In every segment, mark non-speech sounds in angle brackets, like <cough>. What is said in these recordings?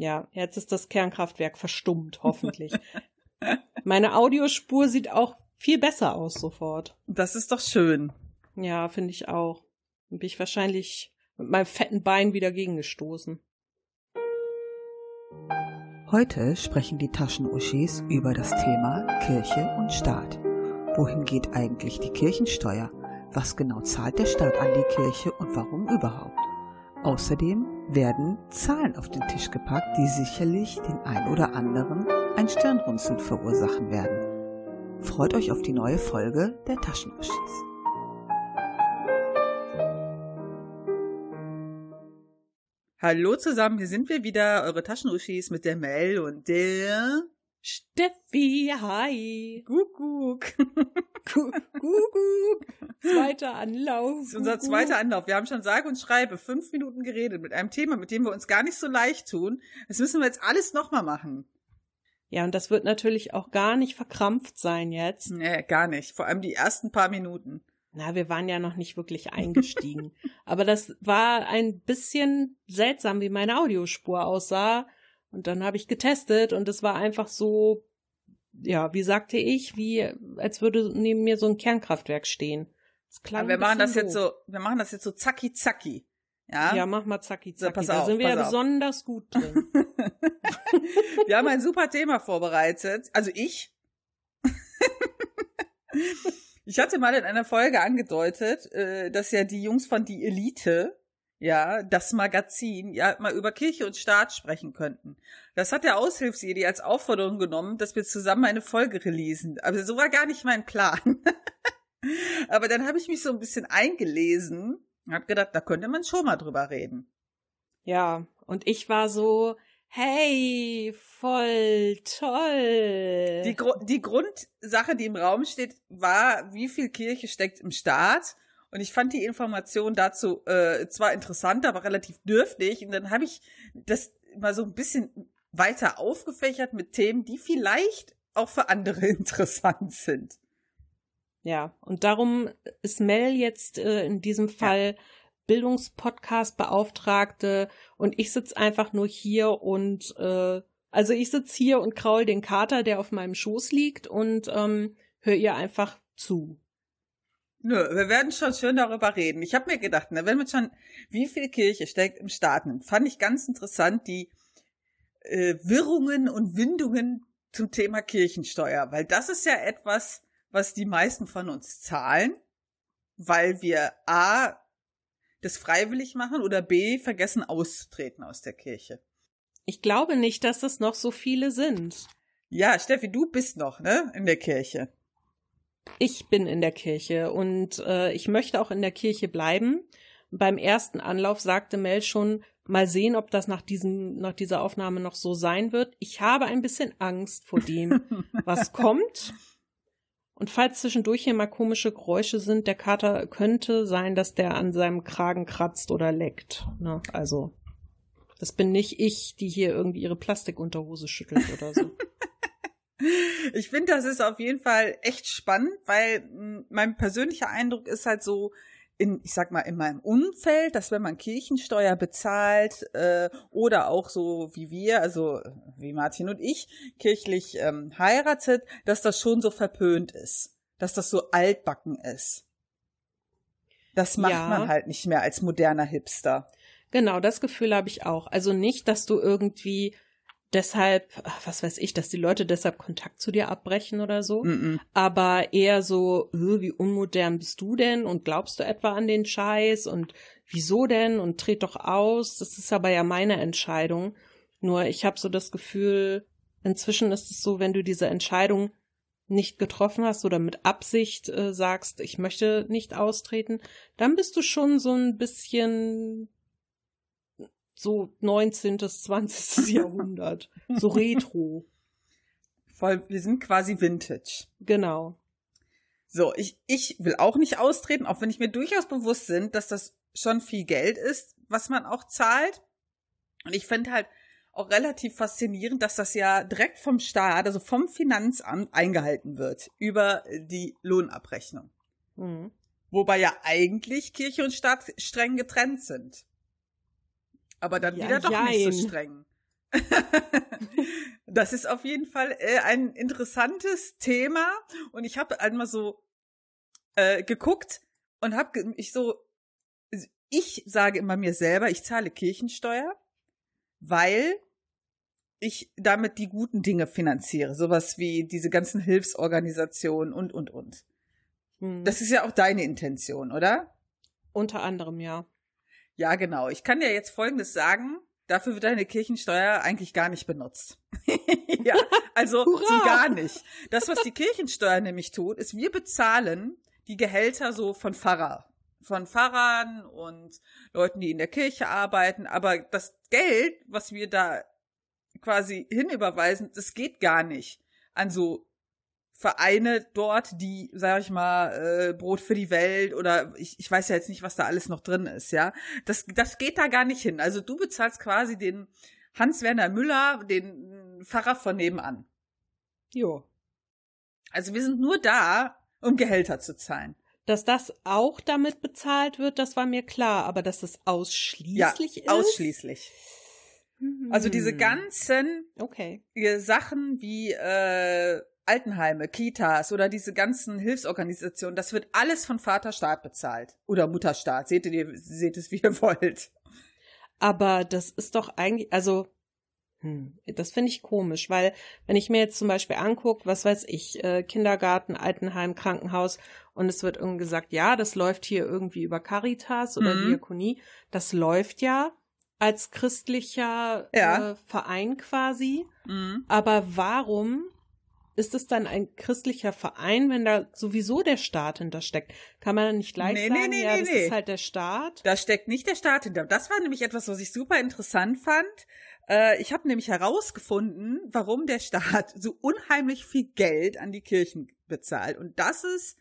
Ja, jetzt ist das Kernkraftwerk verstummt, hoffentlich. <laughs> Meine Audiospur sieht auch viel besser aus sofort. Das ist doch schön. Ja, finde ich auch. Bin ich wahrscheinlich mit meinem fetten Bein wieder gegengestoßen. Heute sprechen die Taschenuschis über das Thema Kirche und Staat. Wohin geht eigentlich die Kirchensteuer? Was genau zahlt der Staat an die Kirche und warum überhaupt? Außerdem werden Zahlen auf den Tisch gepackt, die sicherlich den ein oder anderen ein Stirnrunzeln verursachen werden. Freut euch auf die neue Folge der Taschenuschis. Hallo zusammen, hier sind wir wieder, eure Taschenuschis mit der Mel und der Steffi, hi. Guckuck. Guckuck. Zweiter Anlauf. Das ist unser zweiter Anlauf. Wir haben schon sage und schreibe fünf Minuten geredet mit einem Thema, mit dem wir uns gar nicht so leicht tun. Das müssen wir jetzt alles nochmal machen. Ja, und das wird natürlich auch gar nicht verkrampft sein jetzt. Nee, gar nicht. Vor allem die ersten paar Minuten. Na, wir waren ja noch nicht wirklich eingestiegen. <laughs> Aber das war ein bisschen seltsam, wie meine Audiospur aussah. Und dann habe ich getestet und es war einfach so, ja, wie sagte ich, wie als würde neben mir so ein Kernkraftwerk stehen. Das klang wir machen das doof. jetzt so, wir machen das jetzt so zacki zacki. Ja, ja mach mal zacki zacki. So, pass da auf, sind wir ja auf. besonders gut <laughs> drin. wir haben ein super Thema vorbereitet. Also ich. <laughs> ich hatte mal in einer Folge angedeutet, äh, dass ja die Jungs von Die Elite ja, das Magazin, ja, mal über Kirche und Staat sprechen könnten. Das hat der Aushilfsjedi als Aufforderung genommen, dass wir zusammen eine Folge releasen. Aber so war gar nicht mein Plan. <laughs> Aber dann habe ich mich so ein bisschen eingelesen und habe gedacht, da könnte man schon mal drüber reden. Ja, und ich war so, hey, voll toll. Die, Gru die Grundsache, die im Raum steht, war, wie viel Kirche steckt im Staat und ich fand die Information dazu äh, zwar interessant, aber relativ dürftig. Und dann habe ich das mal so ein bisschen weiter aufgefächert mit Themen, die vielleicht auch für andere <laughs> interessant sind. Ja, und darum ist Mel jetzt äh, in diesem Fall ja. Bildungspodcast-Beauftragte und ich sitz einfach nur hier und äh, also ich sitz hier und kraul den Kater, der auf meinem Schoß liegt und ähm, höre ihr einfach zu. Nö, wir werden schon schön darüber reden. Ich habe mir gedacht, ne, wenn man schon, wie viel Kirche steckt im Staat, fand ich ganz interessant die äh, Wirrungen und Windungen zum Thema Kirchensteuer, weil das ist ja etwas, was die meisten von uns zahlen, weil wir a das freiwillig machen oder b vergessen auszutreten aus der Kirche. Ich glaube nicht, dass das noch so viele sind. Ja, Steffi, du bist noch, ne, in der Kirche. Ich bin in der Kirche und äh, ich möchte auch in der Kirche bleiben. Beim ersten Anlauf sagte Mel schon, mal sehen, ob das nach diesem, nach dieser Aufnahme noch so sein wird. Ich habe ein bisschen Angst vor dem, <laughs> was kommt. Und falls zwischendurch hier mal komische Geräusche sind, der Kater könnte sein, dass der an seinem Kragen kratzt oder leckt. Ne? Also, das bin nicht ich, die hier irgendwie ihre Plastikunterhose schüttelt oder so. <laughs> Ich finde, das ist auf jeden Fall echt spannend, weil mh, mein persönlicher Eindruck ist halt so, in, ich sag mal, in meinem Umfeld, dass wenn man Kirchensteuer bezahlt äh, oder auch so wie wir, also wie Martin und ich, kirchlich ähm, heiratet, dass das schon so verpönt ist, dass das so altbacken ist. Das macht Ja. man halt nicht mehr als moderner Hipster. Genau, das Gefühl habe ich auch. Also nicht, dass du irgendwie deshalb, was weiß ich, dass die Leute deshalb Kontakt zu dir abbrechen oder so, Mm-mm. aber eher so, wie unmodern bist du denn und glaubst du etwa an den Scheiß und wieso denn und tret doch aus. Das ist aber ja meine Entscheidung. Nur ich habe so das Gefühl, inzwischen ist es so, wenn du diese Entscheidung nicht getroffen hast oder mit Absicht äh, sagst, ich möchte nicht austreten, dann bist du schon so ein bisschen so 19. 20. <laughs> Jahrhundert, so retro. Voll, wir sind quasi Vintage. Genau. So, ich, ich will auch nicht austreten, auch wenn ich mir durchaus bewusst bin, dass das schon viel Geld ist, was man auch zahlt. Und ich finde halt auch relativ faszinierend, dass das ja direkt vom Staat, also vom Finanzamt eingehalten wird über die Lohnabrechnung. Mhm. Wobei ja eigentlich Kirche und Staat streng getrennt sind. Aber dann Ja, wieder doch nicht jein. so streng. <laughs> das ist auf jeden Fall äh, ein interessantes Thema und ich habe einmal so äh, geguckt und habe ich so ich sage immer mir selber, ich zahle Kirchensteuer, weil ich damit die guten Dinge finanziere, sowas wie diese ganzen Hilfsorganisationen und und und. Hm. Das ist ja auch deine Intention, oder? Unter anderem, ja. Ja, genau. Ich kann dir jetzt Folgendes sagen. Dafür wird deine Kirchensteuer eigentlich gar nicht benutzt. <laughs> ja, also <laughs> so gar nicht. Das, was die Kirchensteuer nämlich tut, ist, wir bezahlen die Gehälter so von Pfarrer, von Pfarrern und Leuten, die in der Kirche arbeiten. Aber das Geld, was wir da quasi hinüberweisen, das geht gar nicht an so Vereine dort, die, sag ich mal, äh, Brot für die Welt oder ich, ich weiß ja jetzt nicht, was da alles noch drin ist, ja. Das, das geht da gar nicht hin. Also du bezahlst quasi den Hans-Werner Müller, den Pfarrer von nebenan. Jo. Also wir sind nur da, um Gehälter zu zahlen. Dass das auch damit bezahlt wird, das war mir klar, aber dass es ausschließlich ja, ist. Ausschließlich. Also diese hm. ganzen okay. Sachen wie äh, Altenheime, Kitas oder diese ganzen Hilfsorganisationen, das wird alles von Vaterstaat bezahlt. Oder Mutterstaat. Seht ihr, seht es, wie ihr <laughs> wollt. Aber das ist doch eigentlich, also, hm, das finde ich komisch, weil wenn ich mir jetzt zum Beispiel angucke, was weiß ich, äh, Kindergarten, Altenheim, Krankenhaus und es wird irgendwie gesagt, ja, das läuft hier irgendwie über Caritas oder mhm. Diakonie, das läuft ja als christlicher ja. äh, Verein quasi. Mhm. Aber warum ist es dann ein christlicher Verein, wenn da sowieso der Staat hintersteckt? Kann man dann nicht gleich nee, sagen, nee, nee, ja, das ist halt der Staat? Da steckt nicht der Staat hinter. Das war nämlich etwas, was ich super interessant fand. Äh, ich habe nämlich herausgefunden, warum der Staat <laughs> so unheimlich viel Geld an die Kirchen bezahlt. Und das ist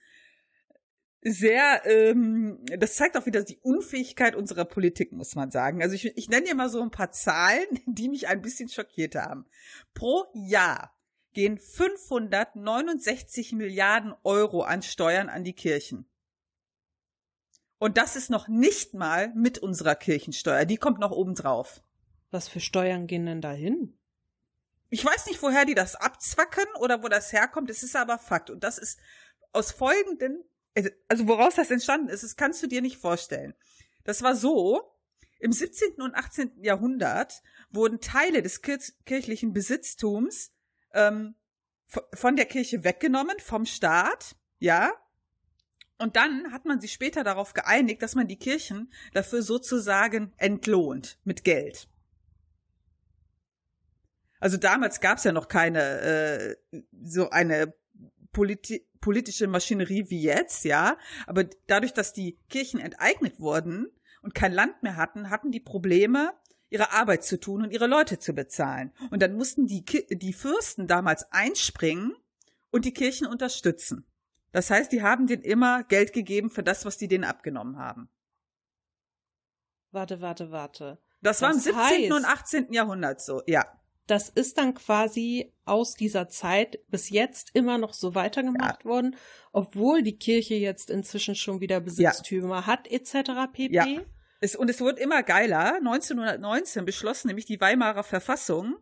sehr, ähm, das zeigt auch wieder die Unfähigkeit unserer Politik, muss man sagen. Also ich, ich nenne dir mal so ein paar Zahlen, <laughs> die mich ein bisschen schockiert haben. Pro Jahr gehen 569 Milliarden Euro an Steuern an die Kirchen. Und das ist noch nicht mal mit unserer Kirchensteuer. Die kommt noch oben drauf. Was für Steuern gehen denn da hin? Ich weiß nicht, woher die das abzwacken oder wo das herkommt. Es ist aber Fakt. Und das ist aus folgenden, also woraus das entstanden ist, das kannst du dir nicht vorstellen. Das war so, im 17. und 18. Jahrhundert wurden Teile des kirchlichen Besitztums ähm, von der Kirche weggenommen, vom Staat, ja. Und dann hat man sich später darauf geeinigt, dass man die Kirchen dafür sozusagen entlohnt mit Geld. Also damals gab es ja noch keine äh, so eine politi politische Maschinerie wie jetzt, ja. Aber dadurch, dass die Kirchen enteignet wurden und kein Land mehr hatten, hatten die Probleme, ihre Arbeit zu tun und ihre Leute zu bezahlen. Und dann mussten die, die Fürsten damals einspringen und die Kirchen unterstützen. Das heißt, die haben denen immer Geld gegeben für das, was die denen abgenommen haben. Warte, warte, warte. Das, das war im 17. Heißt, und 18. Jahrhundert so, ja. Das ist dann quasi aus dieser Zeit bis jetzt immer noch so weitergemacht ja. worden, obwohl die Kirche jetzt inzwischen schon wieder Besitztümer ja. hat, etc. pp. Ja. Es, und es wird immer geiler. 1919 beschloss nämlich die Weimarer Verfassung,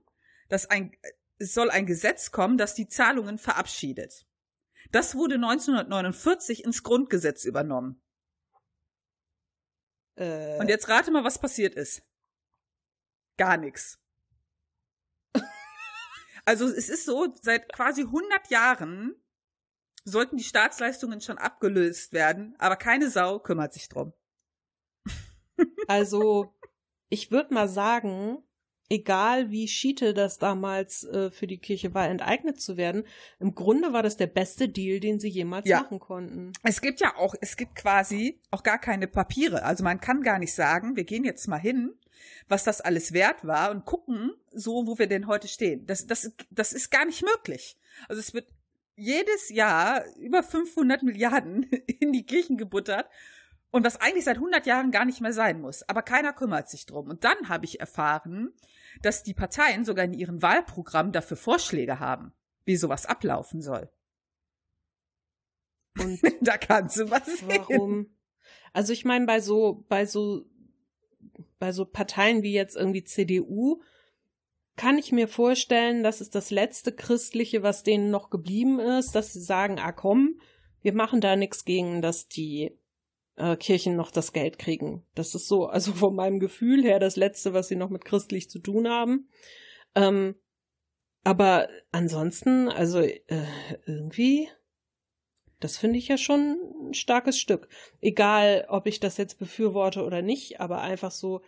dass ein, es soll ein Gesetz kommen, das die Zahlungen verabschiedet. Das wurde 1949 ins Grundgesetz übernommen. Äh. Und jetzt rate mal, was passiert ist. Gar nichts. <laughs> also es ist so, seit quasi 100 Jahren sollten die Staatsleistungen schon abgelöst werden, aber keine Sau kümmert sich drum. Also, ich würde mal sagen, egal wie Schiete das damals äh, für die Kirche war, enteignet zu werden, im Grunde war das der beste Deal, den sie jemals ja. machen konnten. Es gibt ja auch, es gibt quasi auch gar keine Papiere. Also man kann gar nicht sagen, wir gehen jetzt mal hin, was das alles wert war und gucken, so wo wir denn heute stehen. Das, das, das ist gar nicht möglich. Also es wird jedes Jahr über 500 Milliarden <laughs> in die Kirchen gebuttert und was eigentlich seit 100 Jahren gar nicht mehr sein muss. Aber keiner kümmert sich drum. Und dann habe ich erfahren, dass die Parteien sogar in ihrem Wahlprogramm dafür Vorschläge haben, wie sowas ablaufen soll. Und <laughs> da kannst du was warum? Sehen. Also ich meine, bei so, bei so, bei so Parteien wie jetzt irgendwie CDU, kann ich mir vorstellen, das ist das letzte Christliche, was denen noch geblieben ist, dass sie sagen, ah komm, wir machen da nichts gegen, dass die äh, Kirchen noch das Geld kriegen. Das ist so, also von meinem Gefühl her, das letzte, was sie noch mit christlich zu tun haben. Ähm, aber ansonsten, also äh, irgendwie, das finde ich ja schon ein starkes Stück. Egal, ob ich das jetzt befürworte oder nicht, aber einfach so,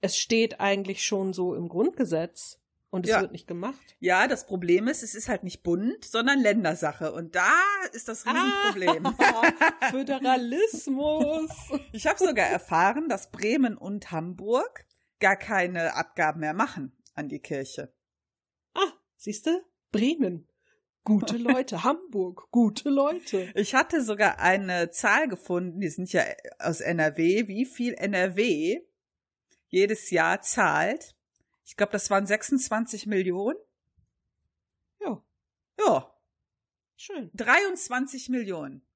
es steht eigentlich schon so im Grundgesetz. Und es ja. wird nicht gemacht. Ja, das Problem ist, es ist halt nicht Bund, sondern Ländersache. Und da ist das Riesenproblem. Ah, <laughs> Föderalismus. Ich habe sogar erfahren, dass Bremen und Hamburg gar keine Abgaben mehr machen an die Kirche. Ah, siehst du? Bremen. Gute <laughs> Leute. Hamburg. Gute Leute. Ich hatte sogar eine Zahl gefunden, die sind ja aus NRW, wie viel NRW jedes Jahr zahlt. Ich glaube, das waren 26 Millionen. Ja. Ja. Schön. 23 Millionen.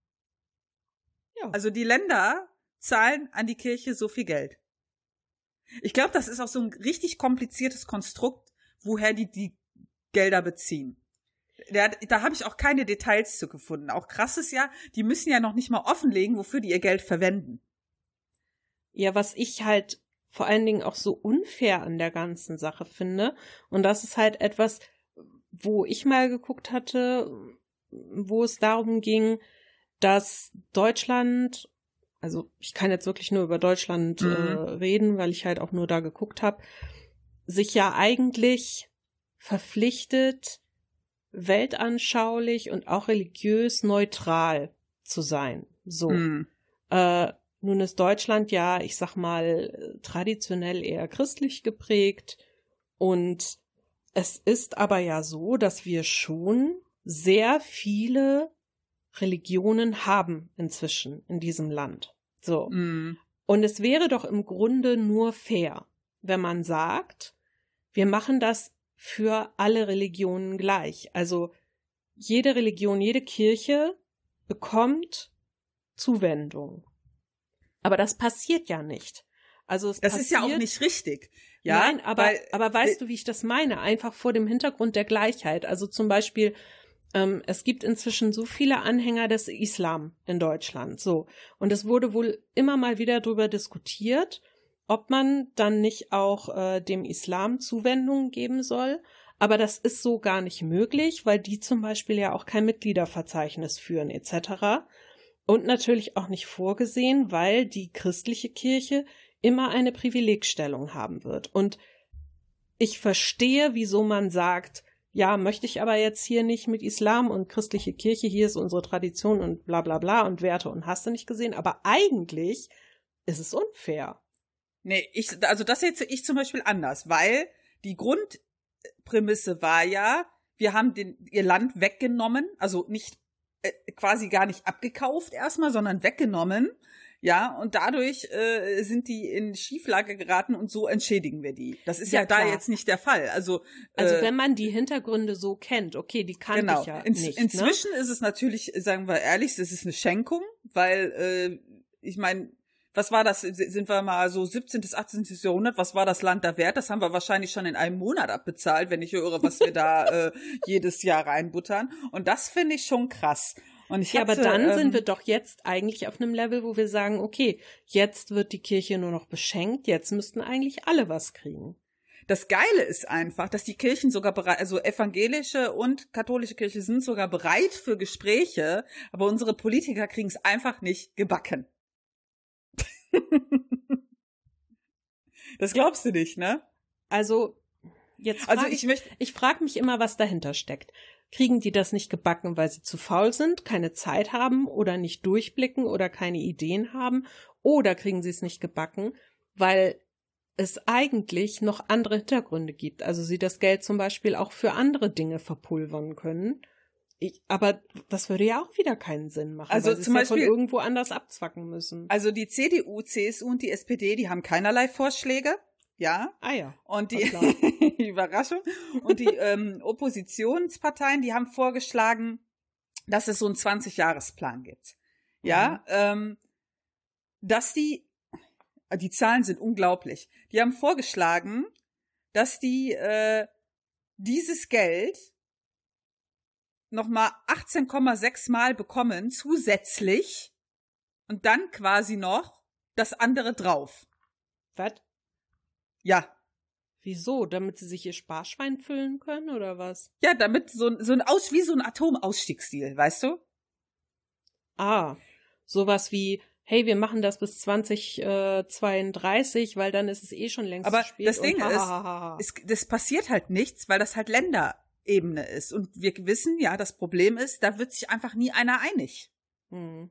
Ja. Also die Länder zahlen an die Kirche so viel Geld. Ich glaube, das ist auch so ein richtig kompliziertes Konstrukt, woher die die Gelder beziehen. Da, da habe ich auch keine Details zu gefunden. Auch krass ist ja, die müssen ja noch nicht mal offenlegen, wofür die ihr Geld verwenden. Ja, was ich halt vor allen Dingen auch so unfair an der ganzen Sache finde. Und das ist halt etwas, wo ich mal geguckt hatte, wo es darum ging, dass Deutschland, also ich kann jetzt wirklich nur über Deutschland mhm. äh, reden, weil ich halt auch nur da geguckt habe, sich ja eigentlich verpflichtet, weltanschaulich und auch religiös neutral zu sein. So. Mhm. Äh, nun ist Deutschland ja, ich sag mal, traditionell eher christlich geprägt und es ist aber ja so, dass wir schon sehr viele Religionen haben inzwischen in diesem Land. So. Mm. Und es wäre doch im Grunde nur fair, wenn man sagt, wir machen das für alle Religionen gleich. Also jede Religion, jede Kirche bekommt Zuwendung. Aber das passiert ja nicht. Also es das passiert, ist ja auch nicht richtig. Ja, Nein, aber, weil, aber weißt du, wie ich das meine? Einfach vor dem Hintergrund der Gleichheit. Also zum Beispiel, ähm, es gibt inzwischen so viele Anhänger des Islam in Deutschland. So. Und es wurde wohl immer mal wieder darüber diskutiert, ob man dann nicht auch äh, dem Islam Zuwendungen geben soll. Aber das ist so gar nicht möglich, weil die zum Beispiel ja auch kein Mitgliederverzeichnis führen etc. Und natürlich auch nicht vorgesehen, weil die christliche Kirche immer eine Privilegstellung haben wird. Und ich verstehe, wieso man sagt, ja, möchte ich aber jetzt hier nicht mit Islam und christliche Kirche, hier ist unsere Tradition und bla bla bla und Werte und hast du nicht gesehen, aber eigentlich ist es unfair. Nee, ich, also das jetzt ich zum Beispiel anders, weil die Grundprämisse war ja, wir haben den, ihr Land weggenommen, also nicht quasi gar nicht abgekauft erstmal, sondern weggenommen. Ja, und dadurch äh, sind die in Schieflage geraten und so entschädigen wir die. Das ist ja, ja da jetzt nicht der Fall. Also, also äh, wenn man die Hintergründe so kennt, okay, die kann genau. ich ja In, nicht. Ne? Inzwischen ne? ist es natürlich, sagen wir ehrlich, es ist eine Schenkung, weil äh, ich meine, was war das? Sind wir mal so 17. bis 18. Jahrhundert? Was war das Land da wert? Das haben wir wahrscheinlich schon in einem Monat abbezahlt, wenn ich höre, was wir da <laughs> äh, jedes Jahr reinbuttern. Und das finde ich schon krass. Und ich ja, hatte, aber dann ähm, sind wir doch jetzt eigentlich auf einem Level, wo wir sagen, okay, jetzt wird die Kirche nur noch beschenkt, jetzt müssten eigentlich alle was kriegen. Das Geile ist einfach, dass die Kirchen sogar bereit, also evangelische und katholische Kirche sind sogar bereit für Gespräche, aber unsere Politiker kriegen es einfach nicht gebacken. <laughs> das glaubst du nicht, ne? Also, jetzt also ich, möchte, ich frage mich immer, was dahinter steckt. Kriegen die das nicht gebacken, weil sie zu faul sind, keine Zeit haben oder nicht durchblicken oder keine Ideen haben? Oder kriegen sie es nicht gebacken, weil es eigentlich noch andere Hintergründe gibt? Also sie das Geld zum Beispiel auch für andere Dinge verpulvern können ich, aber das würde ja auch wieder keinen Sinn machen. Also weil zum Beispiel ja von irgendwo anders abzwacken müssen. Also die CDU, CSU und die SPD, die haben keinerlei Vorschläge. Ja. Ah ja. Und die <laughs> Überraschung. Und die ähm, Oppositionsparteien, die haben vorgeschlagen, dass es so einen 20-Jahres-Plan gibt. Ja. Mhm. Ähm, dass die, die Zahlen sind unglaublich. Die haben vorgeschlagen, dass die äh, dieses Geld nochmal 18,6 Mal bekommen zusätzlich und dann quasi noch das andere drauf. Was? Ja. Wieso? Damit sie sich ihr Sparschwein füllen können oder was? Ja, damit so, so ein Aus, wie so ein Atomausstiegsdeal, weißt du? Ah, sowas wie, hey, wir machen das bis 2032, weil dann ist es eh schon längst Aber spät. das Ding ist, es, das passiert halt nichts, weil das halt Länderebene ist. Und wir wissen, ja, das Problem ist, da wird sich einfach nie einer einig. Hm.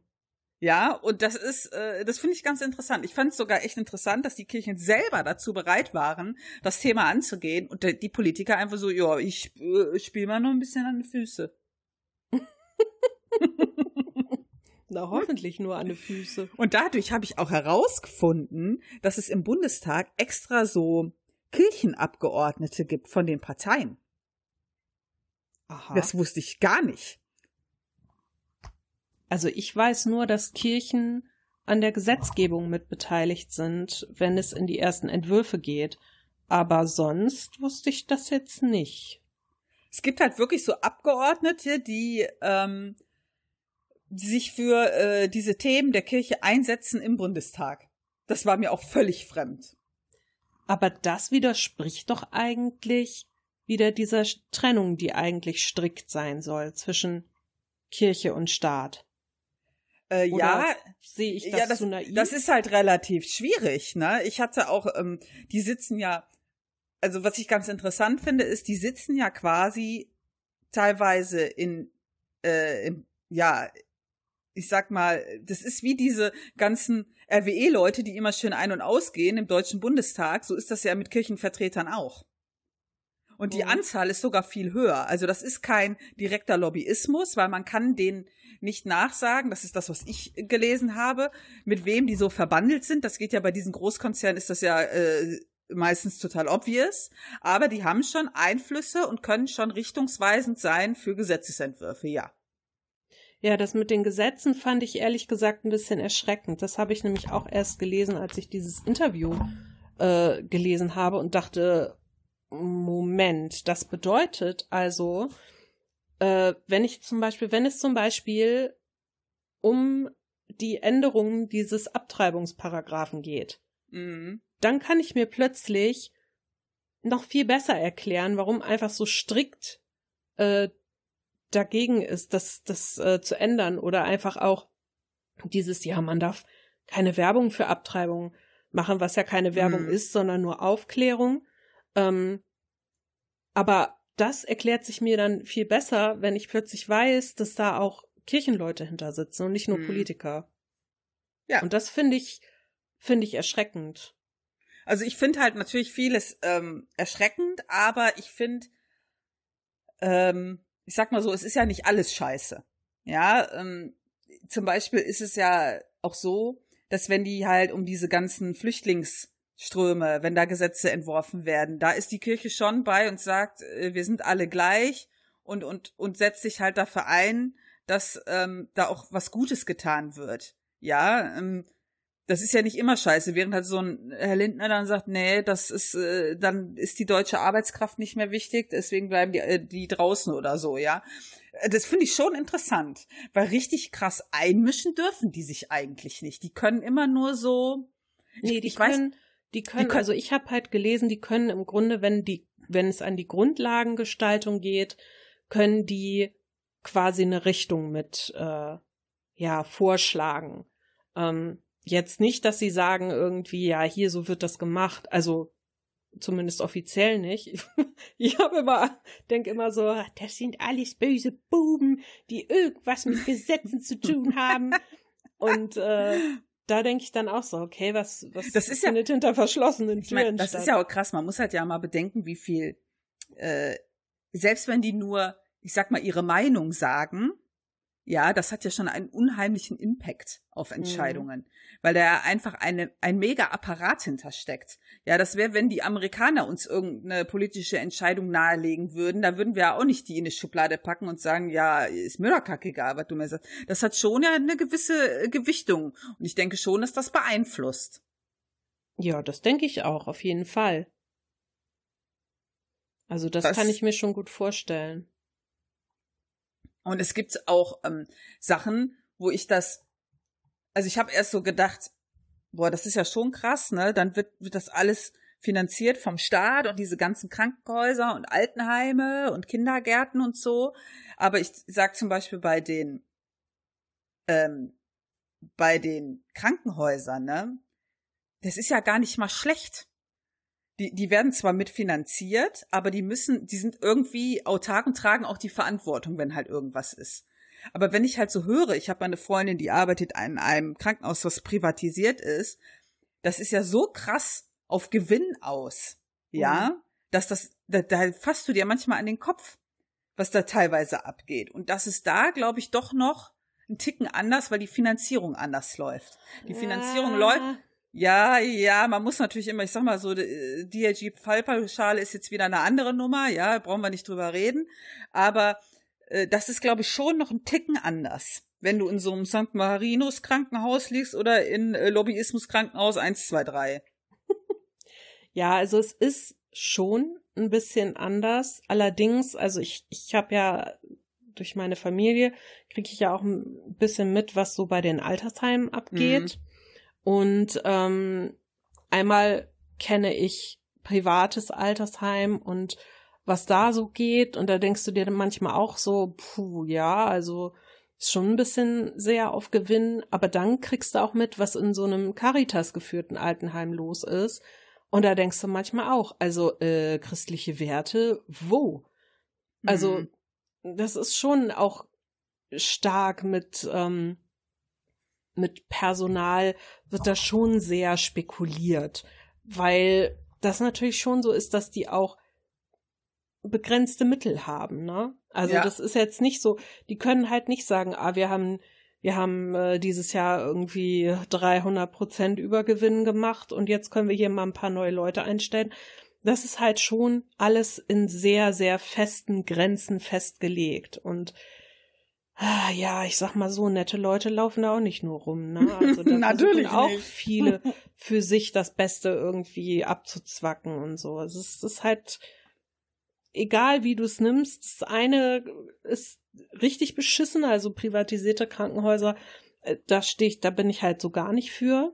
Ja, und das ist, äh, das finde ich ganz interessant. Ich fand es sogar echt interessant, dass die Kirchen selber dazu bereit waren, das Thema anzugehen und die Politiker einfach so, ja, ich äh, spiele mal nur ein bisschen an die Füße. <laughs> Na, hoffentlich nur an die Füße. Und dadurch habe ich auch herausgefunden, dass es im Bundestag extra so Kirchenabgeordnete gibt von den Parteien. Aha. Das wusste ich gar nicht. Also ich weiß nur, dass Kirchen an der Gesetzgebung mitbeteiligt sind, wenn es in die ersten Entwürfe geht. Aber sonst wusste ich das jetzt nicht. Es gibt halt wirklich so Abgeordnete, die ähm, sich für äh, diese Themen der Kirche einsetzen im Bundestag. Das war mir auch völlig fremd. Aber das widerspricht doch eigentlich wieder dieser Trennung, die eigentlich strikt sein soll zwischen Kirche und Staat. Äh, Oder ja, sehe ich das, ja, das, zu naiv? das ist halt relativ schwierig. Ne? Ich hatte auch, ähm, die sitzen ja, also was ich ganz interessant finde, ist, die sitzen ja quasi teilweise in, äh, in ja, ich sag mal, das ist wie diese ganzen RWE-Leute, die immer schön ein- und ausgehen im Deutschen Bundestag. So ist das ja mit Kirchenvertretern auch. Und die Mhm. Anzahl ist sogar viel höher. Also das ist kein direkter Lobbyismus, weil man kann den nicht nachsagen. Das ist das, was ich gelesen habe, mit wem die so verbandelt sind. Das geht ja bei diesen Großkonzernen, ist das ja äh, meistens total obvious. Aber die haben schon Einflüsse und können schon richtungsweisend sein für Gesetzesentwürfe, ja. Ja, das mit den Gesetzen fand ich ehrlich gesagt ein bisschen erschreckend. Das habe ich nämlich auch erst gelesen, als ich dieses Interview äh, gelesen habe und dachte, Moment, das bedeutet also, äh, wenn ich zum Beispiel, wenn es zum Beispiel um die Änderung dieses Abtreibungsparagraphen geht, Mhm. dann kann ich mir plötzlich noch viel besser erklären, warum einfach so strikt äh, dagegen ist, das, das äh, zu ändern oder einfach auch dieses, ja, man darf keine Werbung für Abtreibung machen, was ja keine Werbung Mhm. ist, sondern nur Aufklärung. Ähm, aber das erklärt sich mir dann viel besser, wenn ich plötzlich weiß, dass da auch Kirchenleute hinter sitzen und nicht nur Mhm. Politiker. Ja. Und das finde ich, finde ich erschreckend. Also ich finde halt natürlich vieles ähm, erschreckend, aber ich finde, ähm, ich sag mal so, es ist ja nicht alles scheiße. Ja, ähm, zum Beispiel ist es ja auch so, dass wenn die halt um diese ganzen Flüchtlingsströme, wenn da Gesetze entworfen werden, da ist die Kirche schon bei und sagt, äh, wir sind alle gleich und und und setzt sich halt dafür ein, dass ähm, da auch was Gutes getan wird. Ja, ähm, das ist ja nicht immer scheiße, während halt so ein Herr Lindner dann sagt, nee, das ist, äh, dann ist die deutsche Arbeitskraft nicht mehr wichtig, deswegen bleiben die, äh, die draußen oder so, ja. Äh, Das finde ich schon interessant, weil richtig krass einmischen dürfen die sich eigentlich nicht. Die können immer nur so. Nee, die ich weiß- können, die können, können- also ich habe halt gelesen, die können im Grunde, wenn die, wenn es an die Grundlagengestaltung geht, können die quasi eine Richtung mit äh, ja vorschlagen. Ähm, jetzt nicht, dass sie sagen irgendwie, ja, hier so wird das gemacht, also zumindest offiziell nicht. <laughs> Ich habe immer, denke immer so, das sind alles böse Buben, die irgendwas mit Gesetzen zu tun haben. Und äh, da denke ich dann auch so, okay, was, was Das ist ja- findet hinter verschlossenen Ich meine, Türen das statt? ist ja auch krass. Man muss halt ja mal bedenken, wie viel, äh, selbst wenn die nur, ich sag mal, ihre Meinung sagen, ja, das hat ja schon einen unheimlichen Impact auf Mhm. Entscheidungen, weil da ja einfach eine, ein mega Apparat hintersteckt. Ja, das wäre, wenn die Amerikaner uns irgendeine politische Entscheidung nahelegen würden, da würden wir ja auch nicht die in eine Schublade packen und sagen, ja, ist mir doch kackegal, was du mir sagst. Das hat schon ja eine gewisse äh, Gewichtung. Und ich denke schon, dass das beeinflusst. ja, das denke ich auch, auf jeden Fall. Also das, das kann ich mir schon gut vorstellen. Und es gibt auch ähm, Sachen, wo ich das, also ich habe erst so gedacht, boah, das ist ja schon krass, ne? Dann wird, wird das alles finanziert vom Staat und diese ganzen Krankenhäuser und Altenheime und Kindergärten und so. Aber ich sag zum Beispiel bei den ähm, bei den Krankenhäusern, ne, das ist ja gar nicht mal schlecht. Die, die werden zwar mitfinanziert, aber die müssen, die sind irgendwie autark und tragen auch die Verantwortung, wenn halt irgendwas ist. Aber wenn ich halt so höre, ich habe eine Freundin, die arbeitet in einem Krankenhaus, was privatisiert ist, das ist ja so krass auf Gewinn aus, ja, mhm. dass das, da, da fasst du dir manchmal an den Kopf, was da teilweise abgeht. Und das ist da, glaube ich, doch noch ein Ticken anders, weil die Finanzierung anders läuft. Die Finanzierung ja. läuft. Ja, ja, man muss natürlich immer, ich sag mal so, DLG Fallpauschale ist jetzt wieder eine andere Nummer, ja, brauchen wir nicht drüber reden. Aber äh, das ist, glaube ich, schon noch ein Ticken anders. Wenn du in so einem St. Marinus Krankenhaus liegst oder in äh, Lobbyismus Krankenhaus 1, 2, 3. ja, also es ist schon ein bisschen anders. Allerdings, also ich, ich habe ja durch meine Familie kriege ich ja auch ein bisschen mit, was so bei den Altersheimen abgeht. Mhm. Und ähm, einmal kenne ich privates Altersheim und was da so geht. Und da denkst du dir dann manchmal auch so, puh, ja, also ist schon ein bisschen sehr auf Gewinn. Aber dann kriegst du auch mit, was in so einem Caritas geführten Altenheim los ist. Und da denkst du manchmal auch, also äh, christliche Werte, wo? Also mhm das ist schon auch stark mit, ähm, mit Personal wird da schon sehr spekuliert, weil das natürlich schon so ist, dass die auch begrenzte Mittel haben, ne? Also ja. das ist jetzt nicht so, die können halt nicht sagen, ah, wir haben wir haben äh, dieses Jahr irgendwie 300 Prozent Übergewinn gemacht und jetzt können wir hier mal ein paar neue Leute einstellen das ist halt schon alles in sehr, sehr festen Grenzen festgelegt. Und ja, ich sag mal so, nette Leute laufen da auch nicht nur rum. Ne? <laughs> Also da Natürlich auch nicht. viele <laughs> für sich das Beste irgendwie abzuzwacken und so. Es ist, es ist halt egal, wie du es nimmst. Das eine ist richtig beschissen, also privatisierte Krankenhäuser. Äh, da stehe ich, da bin ich halt so gar nicht für.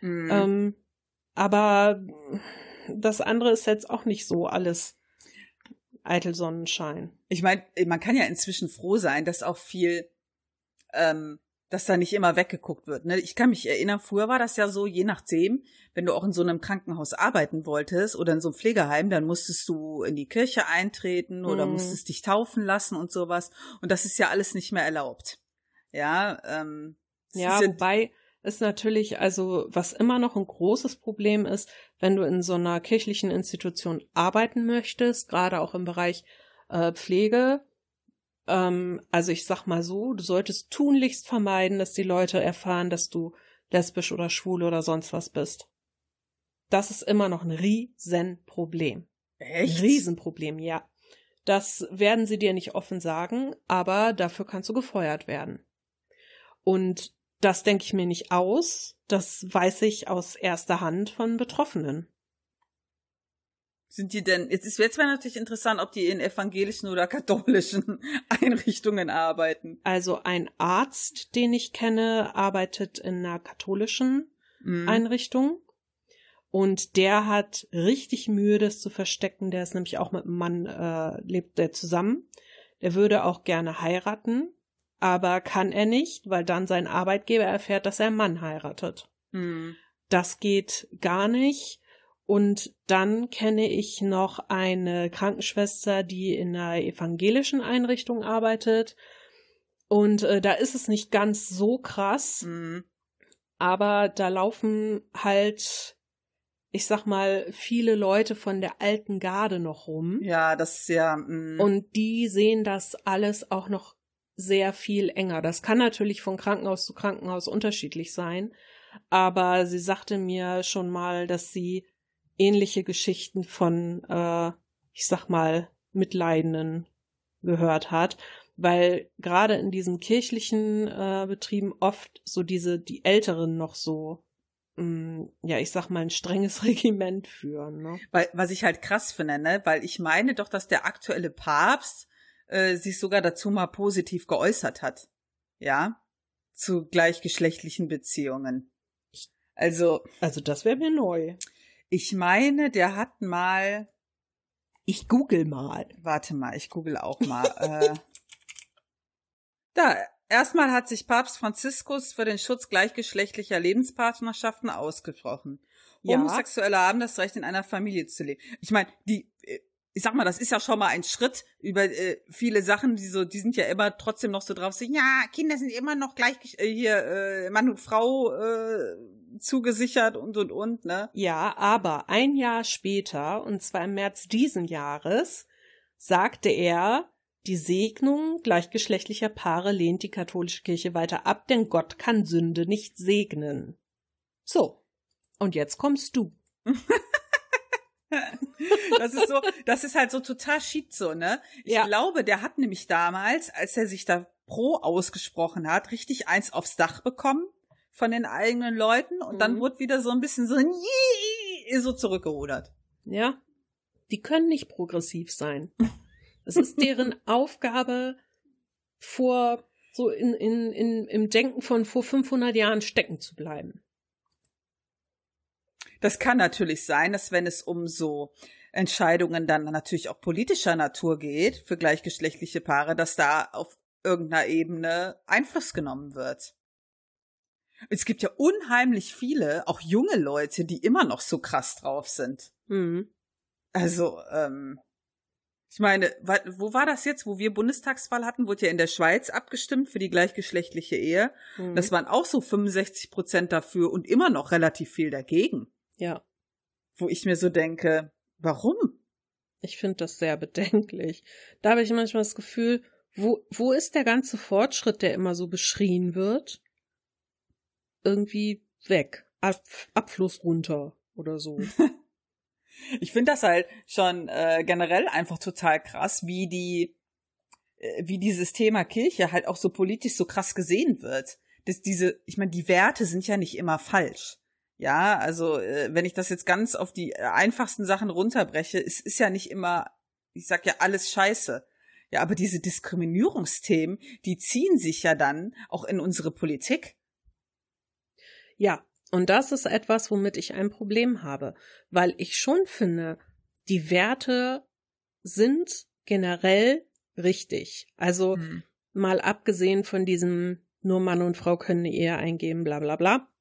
Mhm. Ähm, aber das andere ist jetzt auch nicht so alles eitel Sonnenschein. Ich meine, man kann ja inzwischen froh sein, dass auch viel, ähm, dass da nicht immer weggeguckt wird. Ne? Ich kann mich erinnern, früher war das ja so, je nachdem, wenn du auch in so einem Krankenhaus arbeiten wolltest oder in so einem Pflegeheim, dann musstest du in die Kirche eintreten oder mhm. musstest dich taufen lassen und sowas. Und das ist ja alles nicht mehr erlaubt. Ja, ähm, ja, wobei ist natürlich, also was immer noch ein großes Problem ist, wenn du in so einer kirchlichen Institution arbeiten möchtest, gerade auch im Bereich äh, Pflege. Ähm, also ich sag mal so, du solltest tunlichst vermeiden, dass die Leute erfahren, dass du lesbisch oder schwul oder sonst was bist. Das ist immer noch ein Riesenproblem. Echt? Ein Riesenproblem, ja. Das werden sie dir nicht offen sagen, aber dafür kannst du gefeuert werden. Und das denke ich mir nicht aus. Das weiß ich aus erster Hand von Betroffenen. Sind die denn, jetzt ist jetzt wäre natürlich interessant, ob die in evangelischen oder katholischen <laughs> Einrichtungen arbeiten. Also ein Arzt, den ich kenne, arbeitet in einer katholischen mhm. Einrichtung. Und der hat richtig Mühe, das zu verstecken. Der ist nämlich auch mit einem Mann, äh, lebt der zusammen. Der würde auch gerne heiraten aber kann er nicht, weil dann sein Arbeitgeber erfährt, dass er einen Mann heiratet. Mhm. Das geht gar nicht. Und dann kenne ich noch eine Krankenschwester, die in einer evangelischen Einrichtung arbeitet. Und äh, da ist es nicht ganz so krass, mhm. aber da laufen halt, ich sag mal, viele Leute von der alten Garde noch rum. Ja, das ist ja. Mh. Und die sehen das alles auch noch sehr viel enger. Das kann natürlich von Krankenhaus zu Krankenhaus unterschiedlich sein, aber sie sagte mir schon mal, dass sie ähnliche Geschichten von, äh, ich sag mal, Mitleidenden gehört hat, weil gerade in diesen kirchlichen äh, Betrieben oft so diese, die Älteren noch so mm, ja, ich sag mal, ein strenges <laughs> Regiment führen. Ne? Weil, was ich halt krass finde, ne? Weil ich meine doch, dass der aktuelle Papst äh, sich sogar dazu mal positiv geäußert hat. Ja? Zu gleichgeschlechtlichen Beziehungen. Also. Also das wäre mir neu. Ich meine, der hat mal. Ich google mal. Warte mal, ich google auch mal. <laughs> äh, da, erstmal hat sich Papst Franziskus für den Schutz gleichgeschlechtlicher Lebenspartnerschaften ausgesprochen. Ja. Homosexuelle haben das Recht, in einer Familie zu leben. Ich meine, die, äh, ich sag mal, das ist ja schon mal ein Schritt über äh, viele Sachen, die so, die sind ja immer trotzdem noch so drauf, so, ja, Kinder sind immer noch gleich äh, hier äh, Mann und Frau äh, zugesichert und und und, ne? Ja, aber ein Jahr später, und zwar im März diesen Jahres, sagte er, die Segnung gleichgeschlechtlicher Paare lehnt die katholische Kirche weiter ab, denn Gott kann Sünde nicht segnen. So. Und jetzt kommst du. <laughs> <laughs> das ist so, das ist halt so total schizo, ne? Ich Ja. glaube, der hat nämlich damals, als er sich da pro ausgesprochen hat, richtig eins aufs Dach bekommen von den eigenen Leuten und dann Mhm. wurde wieder so ein bisschen so, so zurückgerudert. Ja. Die können nicht progressiv sein. Es ist deren <laughs> Aufgabe, vor, so in, in, in, im Denken von vor 500 Jahren stecken zu bleiben. Das kann natürlich sein, dass wenn es um so Entscheidungen dann natürlich auch politischer Natur geht für gleichgeschlechtliche Paare, dass da auf irgendeiner Ebene Einfluss genommen wird. Es gibt ja unheimlich viele, auch junge Leute, die immer noch so krass drauf sind. Mhm. Also, ähm, ich meine, wo war das jetzt, wo wir Bundestagswahl hatten, wurde ja in der Schweiz abgestimmt für die gleichgeschlechtliche Ehe. Mhm. Das waren auch so 65 Prozent dafür und immer noch relativ viel dagegen. Ja. Wo ich mir so denke, warum? Ich finde das sehr <laughs> bedenklich. Da habe ich manchmal das Gefühl, wo, wo ist der ganze Fortschritt, der immer so beschrien wird? Irgendwie weg. Ab, Abfluss runter oder so. <laughs> Ich finde das halt schon äh, generell einfach total krass, wie die, äh, wie dieses Thema Kirche halt auch so politisch so krass gesehen wird. Dass diese, ich meine, die Werte sind ja nicht immer falsch. Ja, also äh, wenn ich das jetzt ganz auf die äh, einfachsten Sachen runterbreche, es ist ja nicht immer, ich sag ja alles Scheiße. Ja, aber diese Diskriminierungsthemen, die ziehen sich ja dann auch in unsere Politik. Ja, und das ist etwas, womit ich ein Problem habe, weil ich schon finde, die Werte sind generell richtig. Also mal abgesehen von diesem nur Mann und Frau können eine Ehe eingeben, bla bla bla.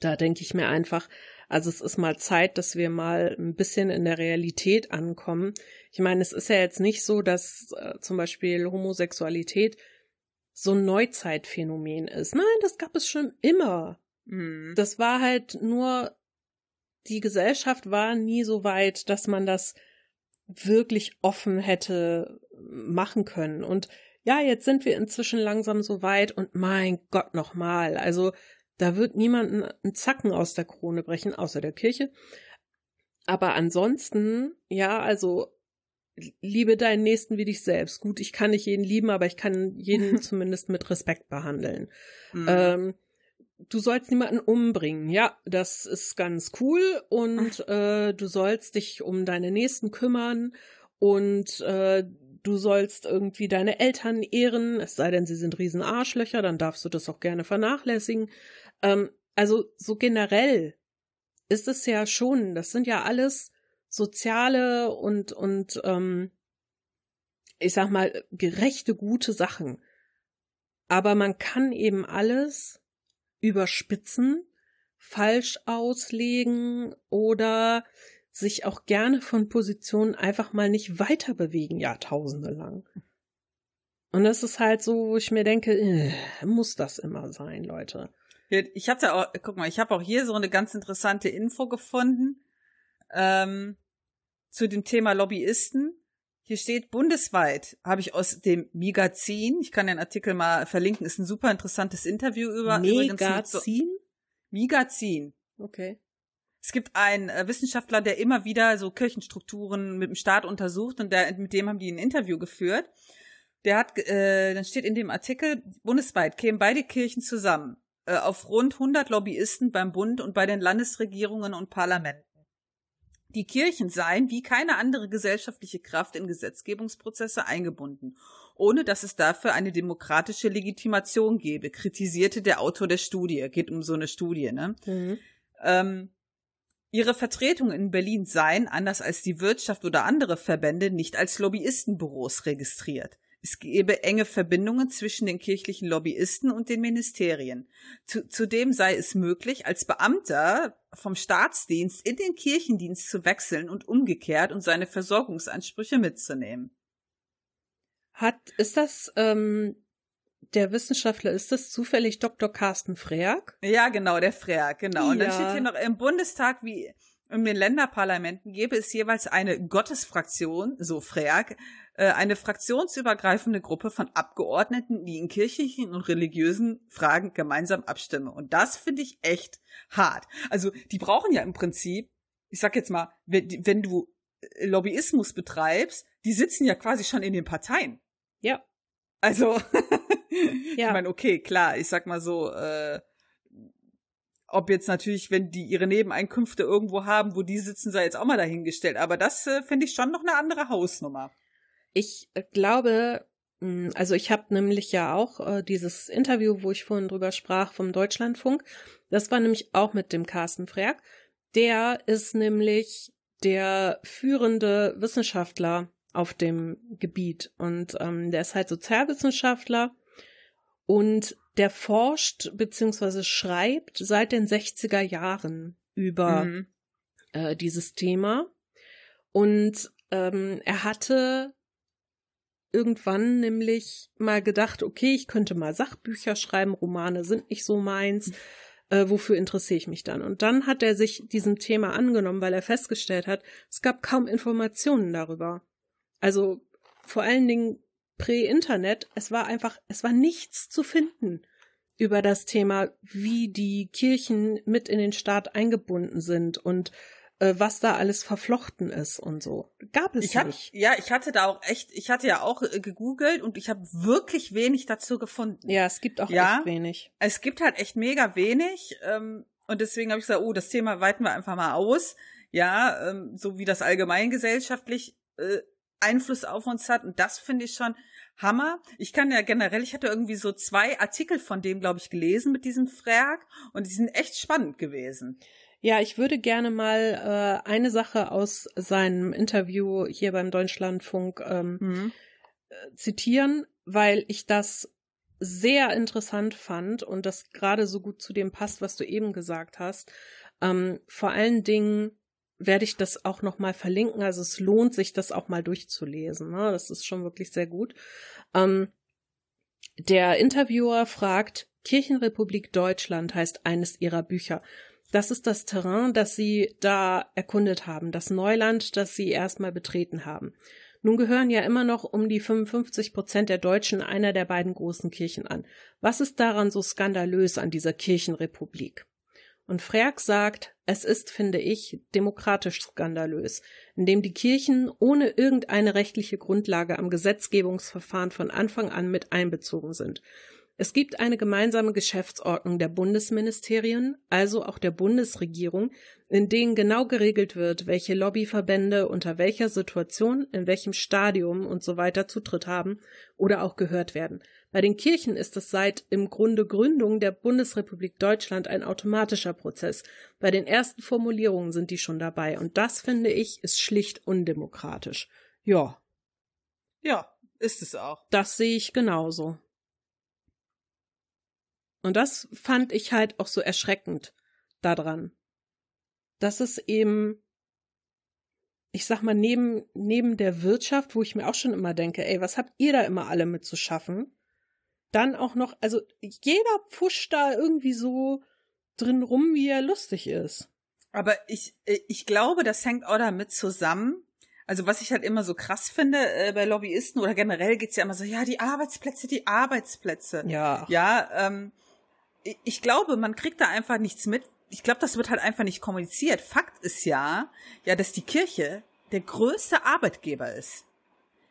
Da denke ich mir einfach, also es ist mal Zeit, dass wir mal ein bisschen in der Realität ankommen. Ich meine, es ist ja jetzt nicht so, dass äh, zum Beispiel Homosexualität so ein Neuzeitphänomen ist. Nein, das gab es schon immer. Mhm. Das war halt nur, die Gesellschaft war nie so weit, dass man das wirklich offen hätte machen können. Und ja, jetzt sind wir inzwischen langsam so weit und mein Gott nochmal. Also da wird niemanden einen Zacken aus der Krone brechen, außer der Kirche. Aber ansonsten, ja, also liebe deinen Nächsten wie dich selbst. Gut, ich kann nicht jeden lieben, aber ich kann jeden <laughs> zumindest mit Respekt behandeln. Mhm. Ähm, du sollst niemanden umbringen. Ja, das ist ganz cool und äh, du sollst dich um deine Nächsten kümmern und äh, du sollst irgendwie deine Eltern ehren, es sei denn, sie sind riesen Arschlöcher, dann darfst du das auch gerne vernachlässigen. Ähm, also so generell ist es ja schon, das sind ja alles soziale und und ähm, ich sag mal gerechte, gute Sachen. Aber man kann eben alles überspitzen, falsch auslegen oder sich auch gerne von Positionen einfach mal nicht weiter bewegen, Jahrtausende lang. Und das ist halt so, wo ich mir denke, äh, muss das immer sein, Leute? Ich da auch, guck mal, ich habe auch hier so eine ganz interessante Info gefunden ähm, zu dem Thema Lobbyisten. Hier steht bundesweit, habe ich aus dem Migazin, ich kann den Artikel mal verlinken, ist ein super interessantes Interview über Megazin? Migazin. Okay. Es gibt einen äh, Wissenschaftler, der immer wieder so Kirchenstrukturen mit dem Staat untersucht und der, mit dem haben die ein Interview geführt. Der hat, äh, dann steht in dem Artikel, bundesweit kämen beide Kirchen zusammen. Äh, auf rund 100 Lobbyisten beim Bund und bei den Landesregierungen und Parlamenten. Die Kirchen seien wie keine andere gesellschaftliche Kraft in Gesetzgebungsprozesse eingebunden, ohne dass es dafür eine demokratische Legitimation gäbe, kritisierte der Autor der Studie. Geht um so eine Studie, ne? Mhm. Ähm, ihre Vertretungen in Berlin seien, anders als die Wirtschaft oder andere Verbände, nicht als Lobbyistenbüros registriert. Es gebe enge Verbindungen zwischen den kirchlichen Lobbyisten und den Ministerien. Zudem sei es möglich, als Beamter vom Staatsdienst in den Kirchendienst zu wechseln und umgekehrt und seine Versorgungsansprüche mitzunehmen. Hat, ist das, ähm, der Wissenschaftler, ist das zufällig Dr. Carsten Freak? Ja, genau, der Freak, genau. Und dann steht hier noch im Bundestag wie in den Länderparlamenten gäbe es jeweils eine Gottesfraktion, so Freak, eine fraktionsübergreifende Gruppe von Abgeordneten, die in kirchlichen und religiösen Fragen gemeinsam abstimmen. Und das finde ich echt hart. Also die brauchen ja im Prinzip, ich sag jetzt mal, wenn, wenn du äh, Lobbyismus betreibst, die sitzen ja quasi schon in den Parteien. Ja. Also, <laughs> ja. ich meine, okay, klar, ich sag mal so, äh, ob jetzt natürlich, wenn die ihre Nebeneinkünfte irgendwo haben, wo die sitzen, sei jetzt auch mal dahingestellt. Aber das äh, finde ich schon noch eine andere Hausnummer. Ich äh, glaube, hm, also ich habe nämlich ja auch äh, dieses Interview, wo ich vorhin drüber sprach, vom Deutschlandfunk. Das war nämlich auch mit dem Carsten Frerk. Der ist nämlich der führende Wissenschaftler auf dem Gebiet und ähm, der ist halt Sozialwissenschaftler und der forscht beziehungsweise schreibt seit den 60er Jahren über mhm. äh, dieses Thema. Und ähm, er hatte irgendwann nämlich mal gedacht, okay, ich könnte mal Sachbücher schreiben, Romane sind nicht so meins. Äh, wofür interessiere ich mich dann? Und dann hat er sich diesem Thema angenommen, weil er festgestellt hat, es gab kaum Informationen darüber. Also vor allen Dingen Prä-Internet, es war einfach, es war nichts zu finden über das Thema, wie die Kirchen mit in den Staat eingebunden sind und äh, was da alles verflochten ist und so. Gab es ich nicht. ja, ich hatte da auch echt, ich hatte ja auch äh, gegoogelt und ich habe wirklich wenig dazu gefunden. Ja, es gibt auch ja, echt wenig. Es gibt halt echt mega wenig ähm, und deswegen habe ich gesagt, oh, das Thema weiten wir einfach mal aus. Ja, ähm, so wie das allgemeingesellschaftlich äh, Einfluss auf uns hat. Und das finde ich schon Hammer. Ich kann ja generell, ich hatte irgendwie so zwei Artikel von dem, glaube ich, gelesen mit diesem Frag und die sind echt spannend gewesen. Ja, ich würde gerne mal äh, eine Sache aus seinem Interview hier beim Deutschlandfunk ähm, mhm. Äh, zitieren, weil ich das sehr interessant fand und das gerade so gut zu dem passt, was du eben gesagt hast. Ähm, vor allen Dingen werde ich das auch noch mal verlinken. Also es lohnt sich, das auch mal durchzulesen. Ne? Das ist schon wirklich sehr gut. Ähm, der Interviewer fragt, Kirchenrepublik Deutschland heißt eines ihrer Bücher. Das ist das Terrain, das sie da erkundet haben, das Neuland, das sie erstmal betreten haben. Nun gehören ja immer noch um die 55 Prozent der Deutschen einer der beiden großen Kirchen an. Was ist daran so skandalös an dieser Kirchenrepublik? Und Freak sagt, es ist, finde ich, demokratisch skandalös, indem die Kirchen ohne irgendeine rechtliche Grundlage am Gesetzgebungsverfahren von Anfang an mit einbezogen sind. Es gibt eine gemeinsame Geschäftsordnung der Bundesministerien, also auch der Bundesregierung, in denen genau geregelt wird, welche Lobbyverbände unter welcher Situation, in welchem Stadium und so weiter Zutritt haben oder auch gehört werden. Bei den Kirchen ist es seit im Grunde Gründung der Bundesrepublik Deutschland ein automatischer Prozess. Bei den ersten Formulierungen sind die schon dabei und das finde ich ist schlicht undemokratisch. Ja. Ja, ist es auch. Das sehe ich genauso. Und das fand ich halt auch so erschreckend daran. Dass es eben, ich sag mal, neben, neben der Wirtschaft, wo ich mir auch schon immer denke, ey, was habt ihr da immer alle mit zu schaffen? Dann auch noch, also jeder pfuscht da irgendwie so drin rum, wie er lustig ist. Aber ich, ich glaube, das hängt auch damit zusammen. Also was ich halt immer so krass finde äh, bei Lobbyisten oder generell geht's ja immer so, ja, die Arbeitsplätze, die Arbeitsplätze. Ja. Ja, ähm, ich glaube, man kriegt da einfach nichts mit. Ich glaube, das wird halt einfach nicht kommuniziert. Fakt ist ja, ja, dass die Kirche der größte Arbeitgeber ist.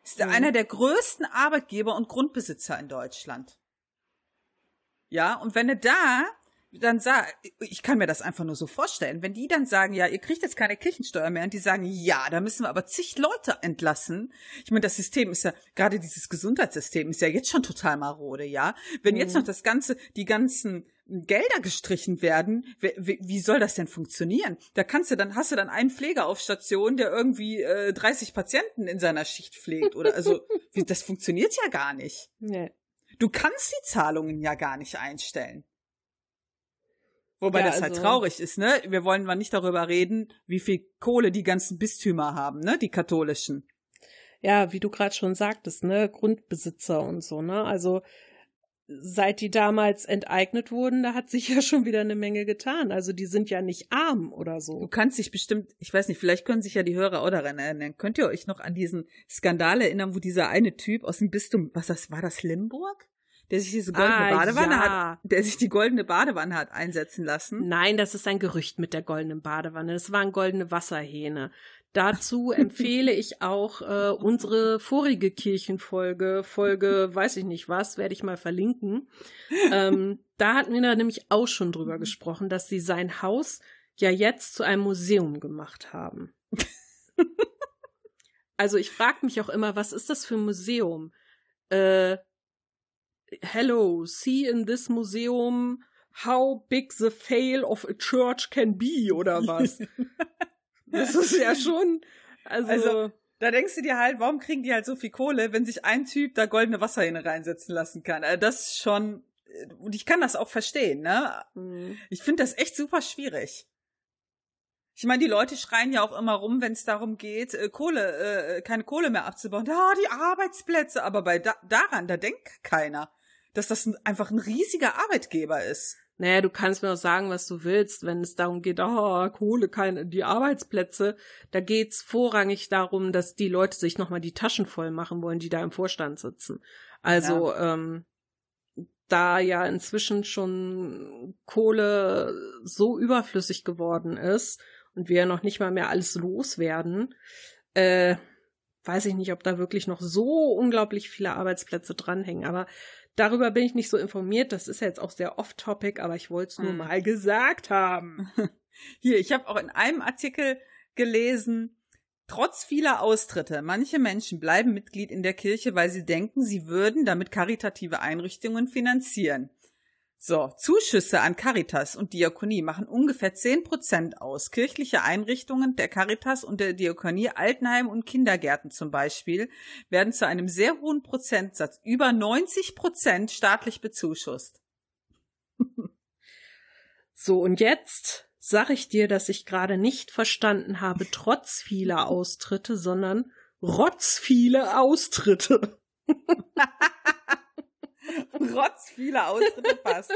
Ist mhm. einer der größten Arbeitgeber und Grundbesitzer in Deutschland. Ja, und wenn du da dann sagen, ich kann mir das einfach nur so vorstellen, wenn die dann sagen, ja, ihr kriegt jetzt keine Kirchensteuer mehr und die sagen, ja, da müssen wir aber zig Leute entlassen. Ich meine, das System ist ja, gerade dieses Gesundheitssystem ist ja jetzt schon total marode, ja. Wenn mhm. jetzt noch das Ganze, die ganzen Gelder gestrichen werden, wie, wie, soll das denn funktionieren? Da kannst du dann, hast du dann einen Pfleger auf Station, der irgendwie äh, 30 Patienten in seiner Schicht pflegt oder also, <laughs> wie, das funktioniert ja gar nicht. Nee. Du kannst die Zahlungen ja gar nicht einstellen. Wobei ja, das halt also, halt traurig ist, ne? Wir wollen mal nicht darüber reden, wie viel Kohle die ganzen Bistümer haben, ne? Die katholischen. Ja, wie du gerade schon sagtest, ne? Grundbesitzer und so, ne? Also seit die damals enteignet wurden, da hat sich <laughs> ja schon wieder eine Menge getan. Also die sind ja nicht arm oder so. Du kannst dich bestimmt, ich weiß nicht, vielleicht können sich ja die Hörer auch daran erinnern. Könnt ihr euch noch an diesen Skandal erinnern, wo dieser eine Typ aus dem Bistum, was das war, das Limburg? Der sich diese goldene ah, Badewanne ja. hat, der sich die goldene Badewanne hat einsetzen lassen. Nein, das ist ein Gerücht mit der goldenen Badewanne. Das waren goldene Wasserhähne. Dazu <laughs> empfehle ich auch äh, unsere vorige Kirchenfolge, Folge, weiß ich nicht was, werde ich mal verlinken. Ähm, da hatten wir da nämlich auch schon drüber gesprochen, dass sie sein Haus ja jetzt zu einem Museum gemacht haben. <laughs> also ich frage mich auch immer, was ist das für ein Museum? Äh, hello, see in this museum how big the fail of a church can be oder was? <laughs> Das ist ja schon, also, also da denkst du dir halt, warum kriegen die halt so viel Kohle, wenn sich ein Typ da goldene Wasserhähne reinsetzen lassen kann? Also das ist schon, und ich kann das auch verstehen, ne? Mhm. Ich finde das echt super schwierig. Ich meine, die Leute schreien ja auch immer rum, wenn es darum geht, äh, Kohle, äh, keine Kohle mehr abzubauen. Ah, die Arbeitsplätze. Aber bei da, daran, da denkt keiner, dass das ein, einfach ein riesiger Arbeitgeber ist. Naja, du kannst mir auch sagen, was du willst, wenn es darum geht, oh, Kohle, keine, die Arbeitsplätze. Da geht's vorrangig darum, dass die Leute sich nochmal die Taschen voll machen wollen, die da im Vorstand sitzen. Also, ja. ähm, da ja inzwischen schon Kohle so überflüssig geworden ist und wir noch nicht mal mehr alles loswerden, äh, weiß ich nicht, ob da wirklich noch so unglaublich viele Arbeitsplätze dranhängen. Aber Darüber bin ich nicht so informiert. Das ist ja jetzt auch sehr off-topic, aber ich wollte es nur hm. mal gesagt haben. <laughs> Hier, ich habe auch in einem Artikel gelesen, trotz vieler Austritte, manche Menschen bleiben Mitglied in der Kirche, weil sie denken, sie würden damit karitative Einrichtungen finanzieren. So, Zuschüsse an Caritas und Diakonie machen ungefähr zehn Prozent aus. Kirchliche Einrichtungen der Caritas und der Diakonie, Altenheim und Kindergärten zum Beispiel, werden zu einem sehr hohen Prozentsatz, über 90 Prozent staatlich bezuschusst. <laughs> so, und jetzt sag ich dir, dass ich gerade nicht verstanden habe, trotz vieler Austritte, sondern rotz viele Austritte. <laughs> <laughs> Rotz viele Austritte passt.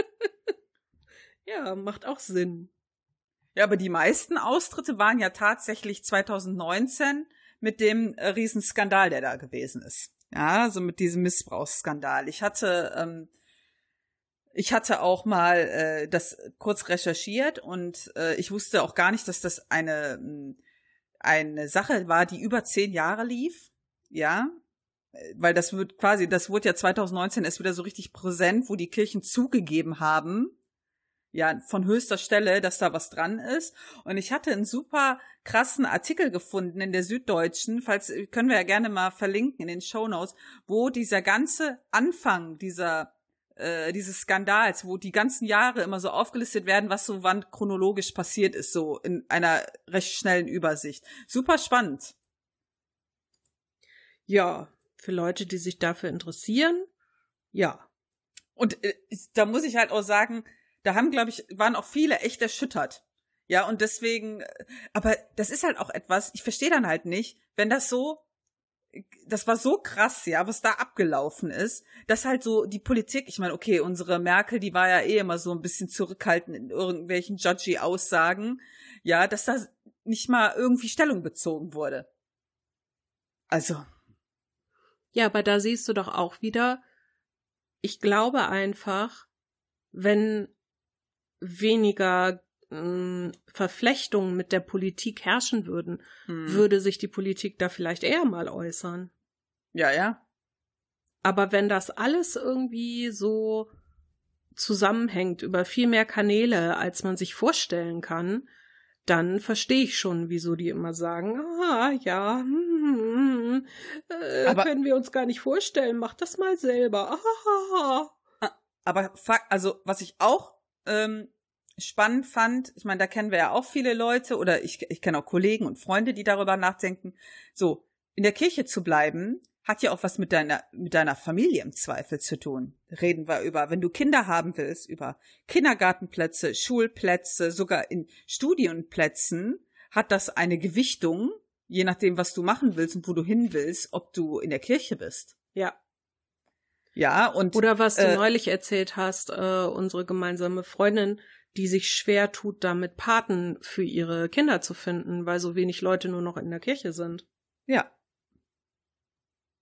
Ja, macht auch Sinn. Ja, aber die meisten Austritte waren ja tatsächlich 2019 mit dem äh, Riesenskandal, der da gewesen ist. Ja, so mit diesem Missbrauchsskandal. Ich hatte, ähm, ich hatte auch mal äh, das kurz recherchiert und äh, ich wusste auch gar nicht, dass das eine eine Sache war, die über zehn Jahre lief. Ja, weil das wird quasi, das wurde ja 2019 erst wieder so richtig präsent, wo die Kirchen zugegeben haben, ja, von höchster Stelle, dass da was dran ist. Und ich hatte einen super krassen Artikel gefunden in der Süddeutschen, falls können wir ja gerne mal verlinken in den Show Notes, wo dieser ganze Anfang dieser äh, dieses Skandals, wo die ganzen Jahre immer so aufgelistet werden, was so wann chronologisch passiert ist, so in einer recht schnellen Übersicht. Super spannend. Ja, für Leute, die sich dafür interessieren. Ja. Und äh, da muss ich halt auch sagen, da haben, glaube ich, waren auch viele echt erschüttert. Ja, und deswegen, äh, aber das ist halt auch etwas, ich verstehe dann halt nicht, wenn das so, das war so krass, ja, was da abgelaufen ist, dass halt so die Politik, ich meine, okay, unsere Merkel, die war ja eh immer so ein bisschen zurückhaltend in irgendwelchen judgy Aussagen, ja, dass da nicht mal irgendwie Stellung bezogen wurde. Also, ja, aber da siehst du doch auch wieder, ich glaube einfach, wenn weniger äh, Verflechtungen mit der Politik herrschen würden, hm. würde sich die Politik da vielleicht eher mal äußern. Ja, ja. Aber wenn das alles irgendwie so zusammenhängt über viel mehr Kanäle, als man sich vorstellen kann, dann verstehe ich schon, wieso die immer sagen, ah ja, hm, hm, hm, äh, aber, können wir uns gar nicht vorstellen, mach das mal selber. Ah, aber also was ich auch ähm, spannend fand, ich meine, da kennen wir ja auch viele Leute oder ich, ich kenne auch Kollegen und Freunde, die darüber nachdenken, so in der Kirche zu bleiben, hat ja auch was mit deiner, mit deiner Familie im Zweifel zu tun. Reden wir über, wenn du Kinder haben willst, über Kindergartenplätze, Schulplätze, sogar in Studienplätzen hat das eine Gewichtung, je nachdem, was du machen willst und wo du hin willst, ob du in der Kirche bist. Ja. Ja, und. Oder was du äh, neulich erzählt hast, äh, unsere gemeinsame Freundin, die sich schwer tut, damit Paten für ihre Kinder zu finden, weil so wenig Leute nur noch in der Kirche sind. Ja,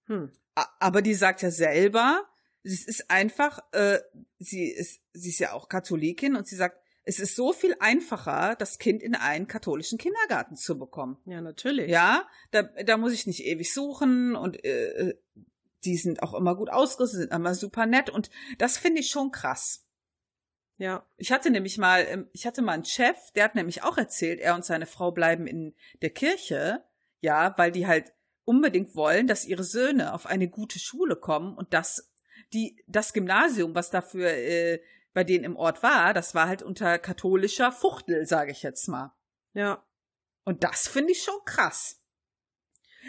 hm. Aber die sagt ja selber, es ist einfach, äh, sie ist, sie ist ja auch Katholikin und sie sagt, es ist so viel einfacher, das Kind in einen katholischen Kindergarten zu bekommen. Ja, natürlich. Ja, da, da muss ich nicht ewig suchen und äh, die sind auch immer gut ausgerüstet, sind immer super nett und das finde ich schon krass. Ja. Ich hatte nämlich mal, ähm, ich hatte mal einen Chef, der hat nämlich auch erzählt, er und seine Frau bleiben in der Kirche, ja, weil die halt unbedingt wollen, dass ihre Söhne auf eine gute Schule kommen und das die das Gymnasium, was dafür äh, bei denen im Ort war, das war halt unter katholischer Fuchtel, sage ich jetzt mal. Ja. Und das finde ich schon krass.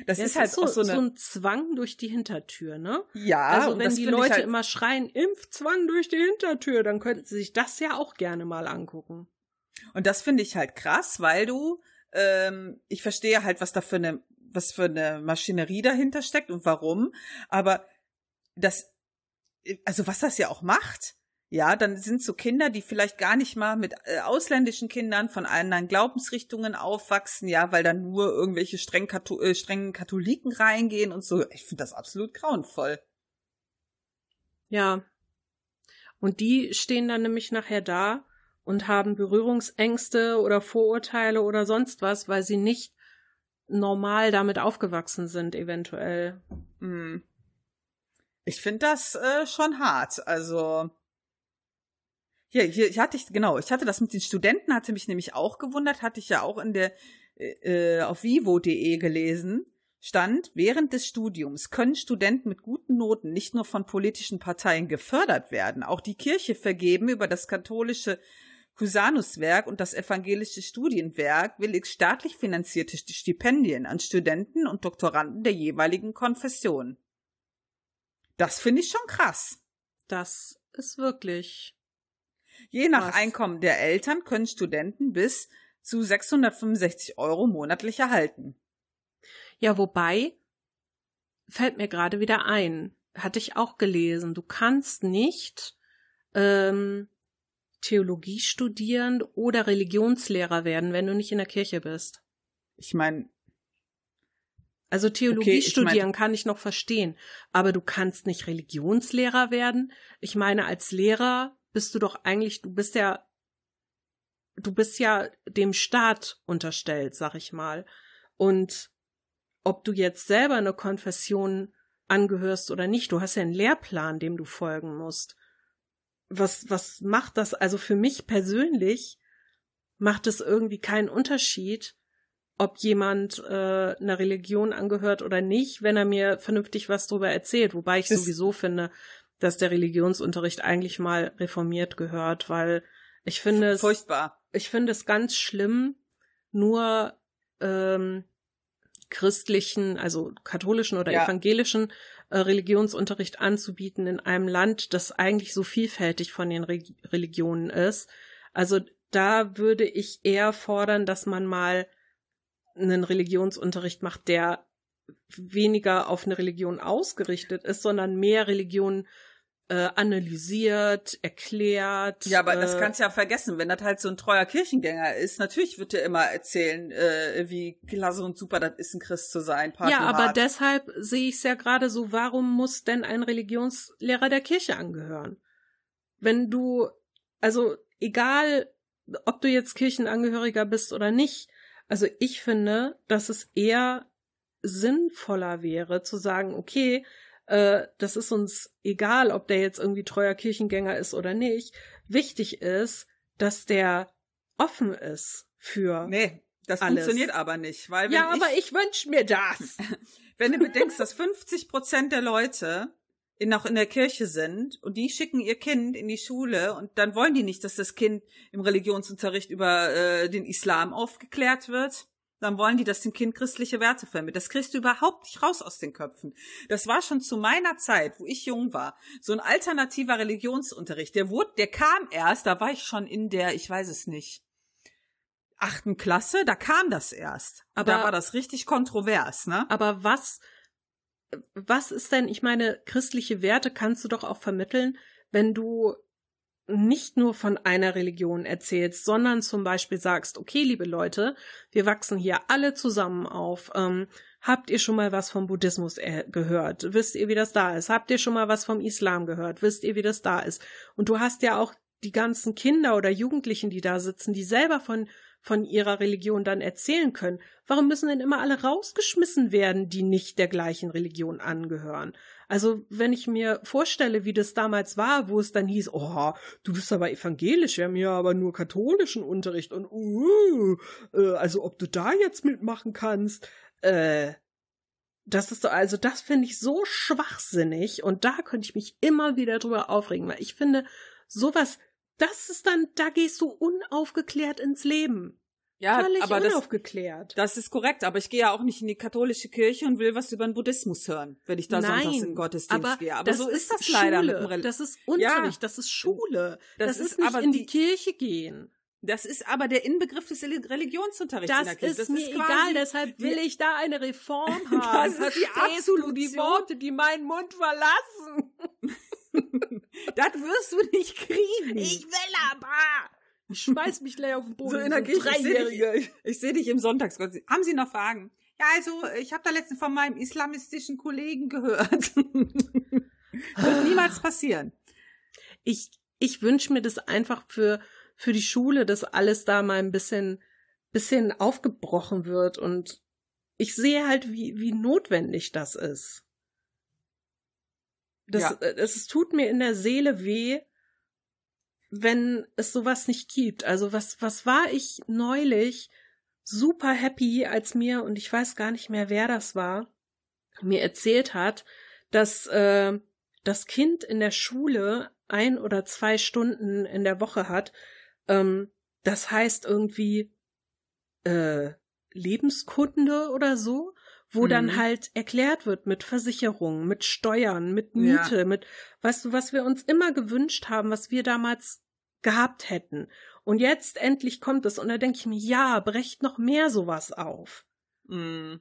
Das ja, ist halt ist so, so, eine... so, ein Zwang durch die Hintertür, ne? Ja. Also wenn die Leute halt... immer schreien, Impfzwang durch die Hintertür, dann könnten sie sich das ja auch gerne mal angucken. Und das finde ich halt krass, weil du, ähm, ich verstehe halt, was da für eine was für eine Maschinerie dahinter steckt und warum. Aber das, also was das ja auch macht, ja, dann sind so Kinder, die vielleicht gar nicht mal mit äh, ausländischen Kindern von anderen Glaubensrichtungen aufwachsen, ja, weil dann nur irgendwelche streng Katho äh, strengen Katholiken reingehen und so. Ich finde das absolut grauenvoll. Ja. Und die stehen dann nämlich nachher da und haben Berührungsängste oder Vorurteile oder sonst was, weil sie nicht normal damit aufgewachsen sind, eventuell. Hm. Ich finde das äh, schon hart. Also hier, hier ich hatte ich genau, ich hatte das mit den Studenten, hatte mich nämlich auch gewundert, hatte ich ja auch in der äh, auf vivo.de gelesen. Stand, während des Studiums können Studenten mit guten Noten nicht nur von politischen Parteien gefördert werden, auch die Kirche vergeben über das katholische Cusanus-Werk und das evangelische Studienwerk willigt staatlich finanzierte Stipendien an Studenten und Doktoranden der jeweiligen Konfession. Das finde ich schon krass. Das ist wirklich. Je nach krass. Einkommen der Eltern können Studenten bis zu 665 Euro monatlich erhalten. Ja, wobei, fällt mir gerade wieder ein, hatte ich auch gelesen, du kannst nicht ähm, Theologie studieren oder Religionslehrer werden, wenn du nicht in der Kirche bist. Ich meine. Also Theologie okay, studieren mein, kann ich noch verstehen, aber du kannst nicht Religionslehrer werden. Ich meine, als Lehrer bist du doch eigentlich, du bist ja, du bist ja dem Staat unterstellt, sag ich mal. Und ob du jetzt selber eine Konfession angehörst oder nicht, du hast ja einen Lehrplan, dem du folgen musst was, was macht das? Also für mich persönlich macht es irgendwie keinen Unterschied, ob jemand äh, einer Religion angehört oder nicht, wenn er mir vernünftig was darüber erzählt. Wobei ich ist sowieso finde, dass der Religionsunterricht eigentlich mal reformiert gehört, weil ich finde es furchtbar. Ich finde es ganz schlimm, nur ähm, christlichen, also katholischen oder ja. evangelischen äh, Religionsunterricht anzubieten in einem Land, das eigentlich so vielfältig von den Re Religionen ist. Also da würde ich eher fordern, dass man mal einen Religionsunterricht macht, der weniger auf eine Religion ausgerichtet ist, sondern mehr Religionen äh, analysiert, erklärt. Ja, aber äh, das kannst du ja vergessen, wenn das halt so ein treuer Kirchengänger ist. Natürlich wird er immer erzählen, äh, wie klasse und super das ist, ein Christ zu sein. Ja, aber hart. deshalb sehe ich es ja gerade so, warum muss denn ein Religionslehrer der Kirche angehören? Wenn du, also egal, ob du jetzt Kirchenangehöriger bist oder nicht, also ich finde, dass es eher sinnvoller wäre zu sagen, okay, äh, das ist uns egal, ob der jetzt irgendwie treuer Kirchengänger ist oder nicht. Wichtig ist, dass der offen ist für. Nee, das alles. funktioniert aber nicht, weil Ja, ich, aber ich wünsche mir das. <laughs> wenn du bedenkst, dass 50 Prozent der Leute in, noch in der Kirche sind und die schicken ihr Kind in die Schule und dann wollen die nicht, dass das Kind im Religionsunterricht über äh, den Islam aufgeklärt wird. Dann wollen die, dass dem Kind christliche Werte vermittelt. Das kriegst du überhaupt nicht raus aus den Köpfen. Das war schon zu meiner Zeit, wo ich jung war, so ein alternativer Religionsunterricht. Der wurde, der kam erst, da war ich schon in der, ich weiß es nicht, achten Klasse, da kam das erst. Aber- da war das richtig kontrovers, ne? Aber was, was ist denn, ich meine, christliche Werte kannst du doch auch vermitteln, wenn du nicht nur von einer Religion erzählst, sondern zum Beispiel sagst, okay, liebe Leute, wir wachsen hier alle zusammen auf. Ähm, habt ihr schon mal was vom Buddhismus äh, gehört? Wisst ihr, wie das da ist? Habt ihr schon mal was vom Islam gehört? Wisst ihr, wie das da ist? Und du hast ja auch die ganzen Kinder oder Jugendlichen, die da sitzen, die selber von von ihrer Religion dann erzählen können. Warum müssen denn immer alle rausgeschmissen werden, die nicht der gleichen Religion angehören? Also, wenn ich mir vorstelle, wie das damals war, wo es dann hieß, oh, du bist aber evangelisch, wir haben ja aber nur katholischen Unterricht und uh, äh, also ob du da jetzt mitmachen kannst, äh, das ist doch, also das finde ich so schwachsinnig und da könnte ich mich immer wieder drüber aufregen, weil ich finde, sowas, das ist dann, da gehst du unaufgeklärt ins Leben. Ja, Völlig aber das, unaufgeklärt. das ist korrekt. Aber ich gehe ja auch nicht in die katholische Kirche und will was über den Buddhismus hören, wenn ich da Nein, sonntags in den Gottesdienst aber gehe. Aber das so ist das Schule. leider mit dem Rel Das ist Unterricht, das ist Schule. Das Das, ist ist nicht aber in die die- Kirche gehen. Das ist aber der Inbegriff des Religionsunterrichts in Das der Kirche. ist mir quasi egal, deshalb will ich da eine Reform <laughs> haben. Das ist die du die. Worte, die meinen Mund verlassen? <laughs> Das wirst du nicht kriegen. Ich will aber. Ich schmeiß mich gleich auf den Boden. so in der so. Ich sehe Dreijährige. dich, ich seh dich im Sonntagsgottesdienst. Haben Sie noch Fragen? Ja, also ich habe da letztens von meinem islamistischen Kollegen gehört. <laughs> Wird niemals passieren. ich, ich wünsche mir das einfach für, für die Schule, dass alles da mal ein bisschen, bisschen aufgebrochen wird und ich sehe halt, wie, wie notwendig das ist. Das, Ja. äh, es, es tut mir in der Seele weh, wenn es sowas nicht gibt. Also was, was war ich neulich super happy, als mir, und ich weiß gar nicht mehr, wer das war, mir erzählt hat, dass äh, das Kind in der Schule ein oder zwei Stunden in der Woche hat. Ähm, das heißt irgendwie äh, Lebenskunde oder so, wo Mhm. dann halt erklärt wird mit Versicherungen, mit Steuern, mit Ja. Miete, mit weißt du, was wir uns immer gewünscht haben, was wir damals gehabt hätten. Und jetzt endlich kommt es und da denke ich mir, ja, brecht noch mehr sowas auf. Mm.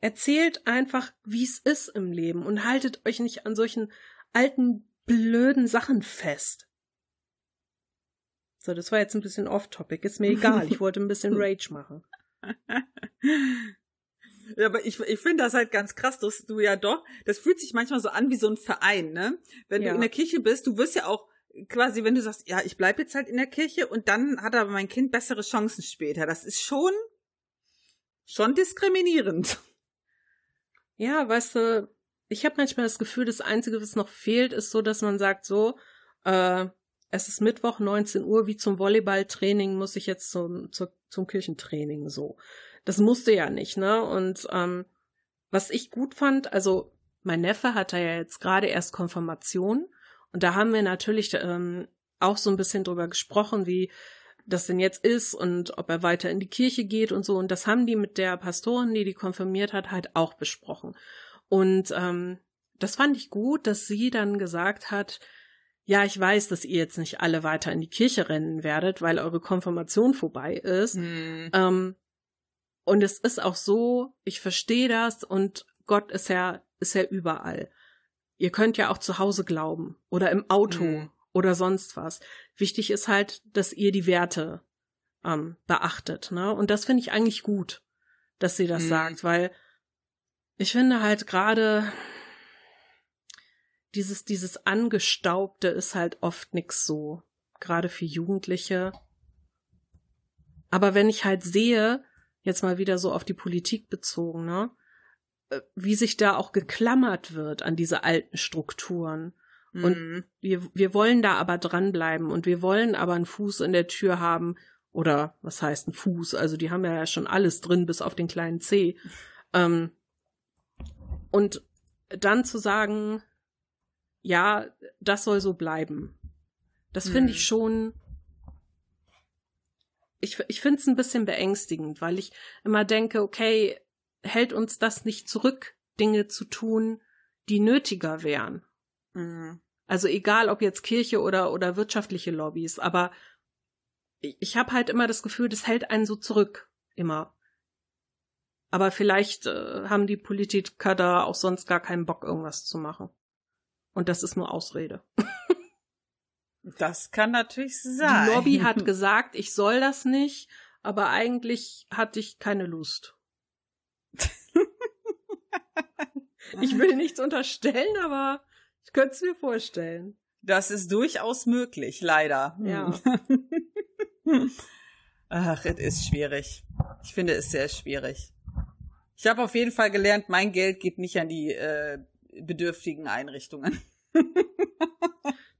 Erzählt einfach, wie es ist im Leben und haltet euch nicht an solchen alten, blöden Sachen fest. So, das war jetzt ein bisschen off-topic. Ist mir egal. Ich <laughs> wollte ein bisschen <laughs> Rage machen. <laughs> Ja, aber ich, ich finde das halt ganz krass, dass du ja doch, das fühlt sich manchmal so an wie so ein Verein, ne? Wenn Ja. du in der Kirche bist, du wirst ja auch quasi, wenn du sagst, ja, ich bleib jetzt halt in der Kirche und dann hat aber mein Kind bessere Chancen später. Das ist schon, schon diskriminierend. Ja, weißt du, ich habe manchmal das Gefühl, das Einzige, was noch fehlt, ist so, dass man sagt, so, äh, es ist Mittwoch, 19 Uhr, wie zum Volleyballtraining muss ich jetzt zum, zu, zum Kirchentraining so. Das musste ja nicht, ne? Und ähm, was ich gut fand, also mein Neffe hatte ja jetzt gerade erst Konfirmation und da haben wir natürlich ähm, auch so ein bisschen drüber gesprochen, wie das denn jetzt ist und ob er weiter in die Kirche geht und so. Und das haben die mit der Pastorin, die die konfirmiert hat, halt auch besprochen. Und ähm, das fand ich gut, dass sie dann gesagt hat, ja, ich weiß, dass ihr jetzt nicht alle weiter in die Kirche rennen werdet, weil eure Konfirmation vorbei ist. Ähm, und es ist auch so, ich verstehe das und Gott ist ja, ist ja überall. Ihr könnt ja auch zu Hause glauben oder im Auto Mhm. oder sonst was. Wichtig ist halt, dass ihr die Werte ähm, beachtet. Ne? Und das finde ich eigentlich gut, dass sie das Mhm. sagt, weil ich finde halt gerade dieses, dieses Angestaubte ist halt oft nix so. Gerade für Jugendliche. Aber wenn ich halt sehe, jetzt mal wieder so auf die Politik bezogen, ne? äh, wie sich da auch geklammert wird an diese alten Strukturen. Und Mhm. wir, wir wollen da aber dranbleiben und wir wollen aber einen Fuß in der Tür haben. Oder was heißt ein Fuß? Also die haben ja schon alles drin, bis auf den kleinen C. Ähm, und dann zu sagen, ja, das soll so bleiben. Das finde Hm. ich schon. Ich, ich finde es ein bisschen beängstigend, weil ich immer denke, okay, hält uns das nicht zurück, Dinge zu tun, die nötiger wären. Mhm. Also egal, ob jetzt Kirche oder, oder wirtschaftliche Lobbys, aber ich, ich habe halt immer das Gefühl, das hält einen so zurück. Immer. Aber vielleicht äh, haben die Politiker da auch sonst gar keinen Bock, irgendwas zu machen. Und das ist nur Ausrede. <laughs> Das kann natürlich sein. Die Lobby hat <laughs> gesagt, ich soll das nicht, aber eigentlich hatte ich keine Lust. <laughs> ich will nichts unterstellen, aber ich könnte es mir vorstellen. Das ist durchaus möglich, leider. Ja. <laughs> Ach, es ist schwierig. Ich finde es sehr schwierig. Ich habe auf jeden Fall gelernt, mein Geld geht nicht an die äh, bedürftigen Einrichtungen.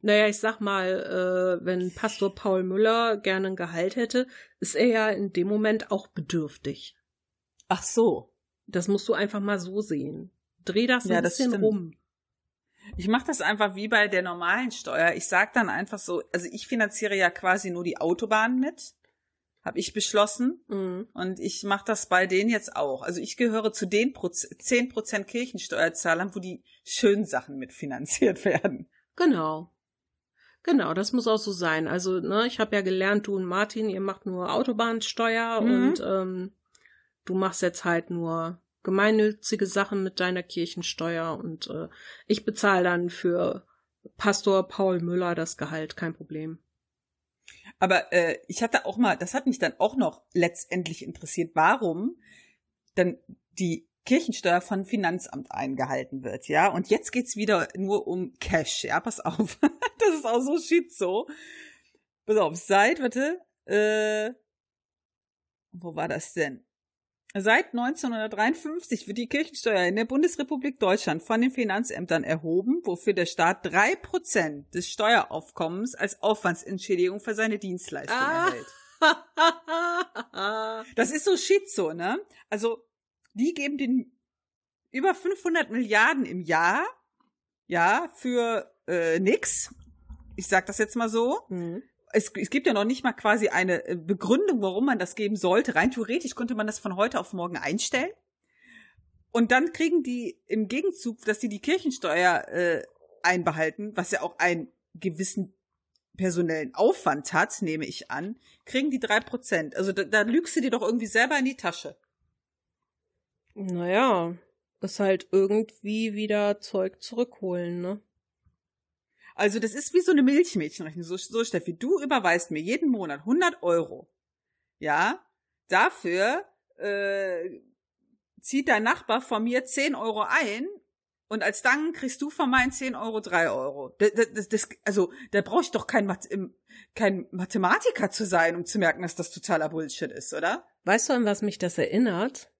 Naja, ich sag mal, äh, wenn Pastor Paul Müller gerne ein Gehalt hätte, ist er ja in dem Moment auch bedürftig. Ach so. Das musst du einfach mal so sehen. Dreh das Ja, ein bisschen stimmt. rum. Ich mache das einfach wie bei der normalen Steuer. Ich sag dann einfach so, also ich finanziere ja quasi nur die Autobahn mit, habe ich beschlossen. Mhm. Und ich mache das bei denen jetzt auch. Also ich gehöre zu den Proz 10% Kirchensteuerzahlern, wo die schönen Sachen mitfinanziert <laughs> werden. Genau. Genau, das muss auch so sein. Also, ne, ich habe ja gelernt, du und Martin, ihr macht nur Autobahnsteuer Mhm. und ähm, du machst jetzt halt nur gemeinnützige Sachen mit deiner Kirchensteuer und äh, ich bezahle dann für Pastor Paul Müller das Gehalt, kein Problem. Aber äh, ich hatte auch mal, das hat mich dann auch noch letztendlich interessiert, warum dann die Kirchensteuer von Finanzamt eingehalten wird, ja. Und jetzt geht's wieder nur um Cash, ja. Pass auf, <laughs> das ist auch so schizo. Pass auf, seit, warte, äh, wo war das denn? Seit 1953 wird die Kirchensteuer in der Bundesrepublik Deutschland von den Finanzämtern erhoben, wofür der Staat drei Prozent des Steueraufkommens als Aufwandsentschädigung für seine Dienstleistung Ah. erhält. Das ist so Schizo, ne? Also, die geben den über 500 Milliarden im Jahr, ja, für äh, nix. Ich sag das jetzt mal so. Mhm. Es, es gibt ja noch nicht mal quasi eine äh, Begründung, warum man das geben sollte. Rein theoretisch könnte man das von heute auf morgen einstellen. Und dann kriegen die im Gegenzug, dass die die Kirchensteuer äh, einbehalten, was ja auch einen gewissen personellen Aufwand hat, nehme ich an, kriegen die drei Prozent. Also da, da lügst du dir doch irgendwie selber in die Tasche. Naja, ist halt irgendwie wieder Zeug zurückholen, ne? Also das ist wie so eine Milchmädchenrechnung. So, so Steffi, du überweist mir jeden Monat 100 Euro. Ja, dafür äh, zieht dein Nachbar von mir 10 Euro ein und als Dank kriegst du von meinen 10 Euro 3 Euro. Das, das, das, also da brauche ich doch kein, Math kein Mathematiker zu sein, um zu merken, dass das totaler Bullshit ist, oder? Weißt du, an was mich das erinnert?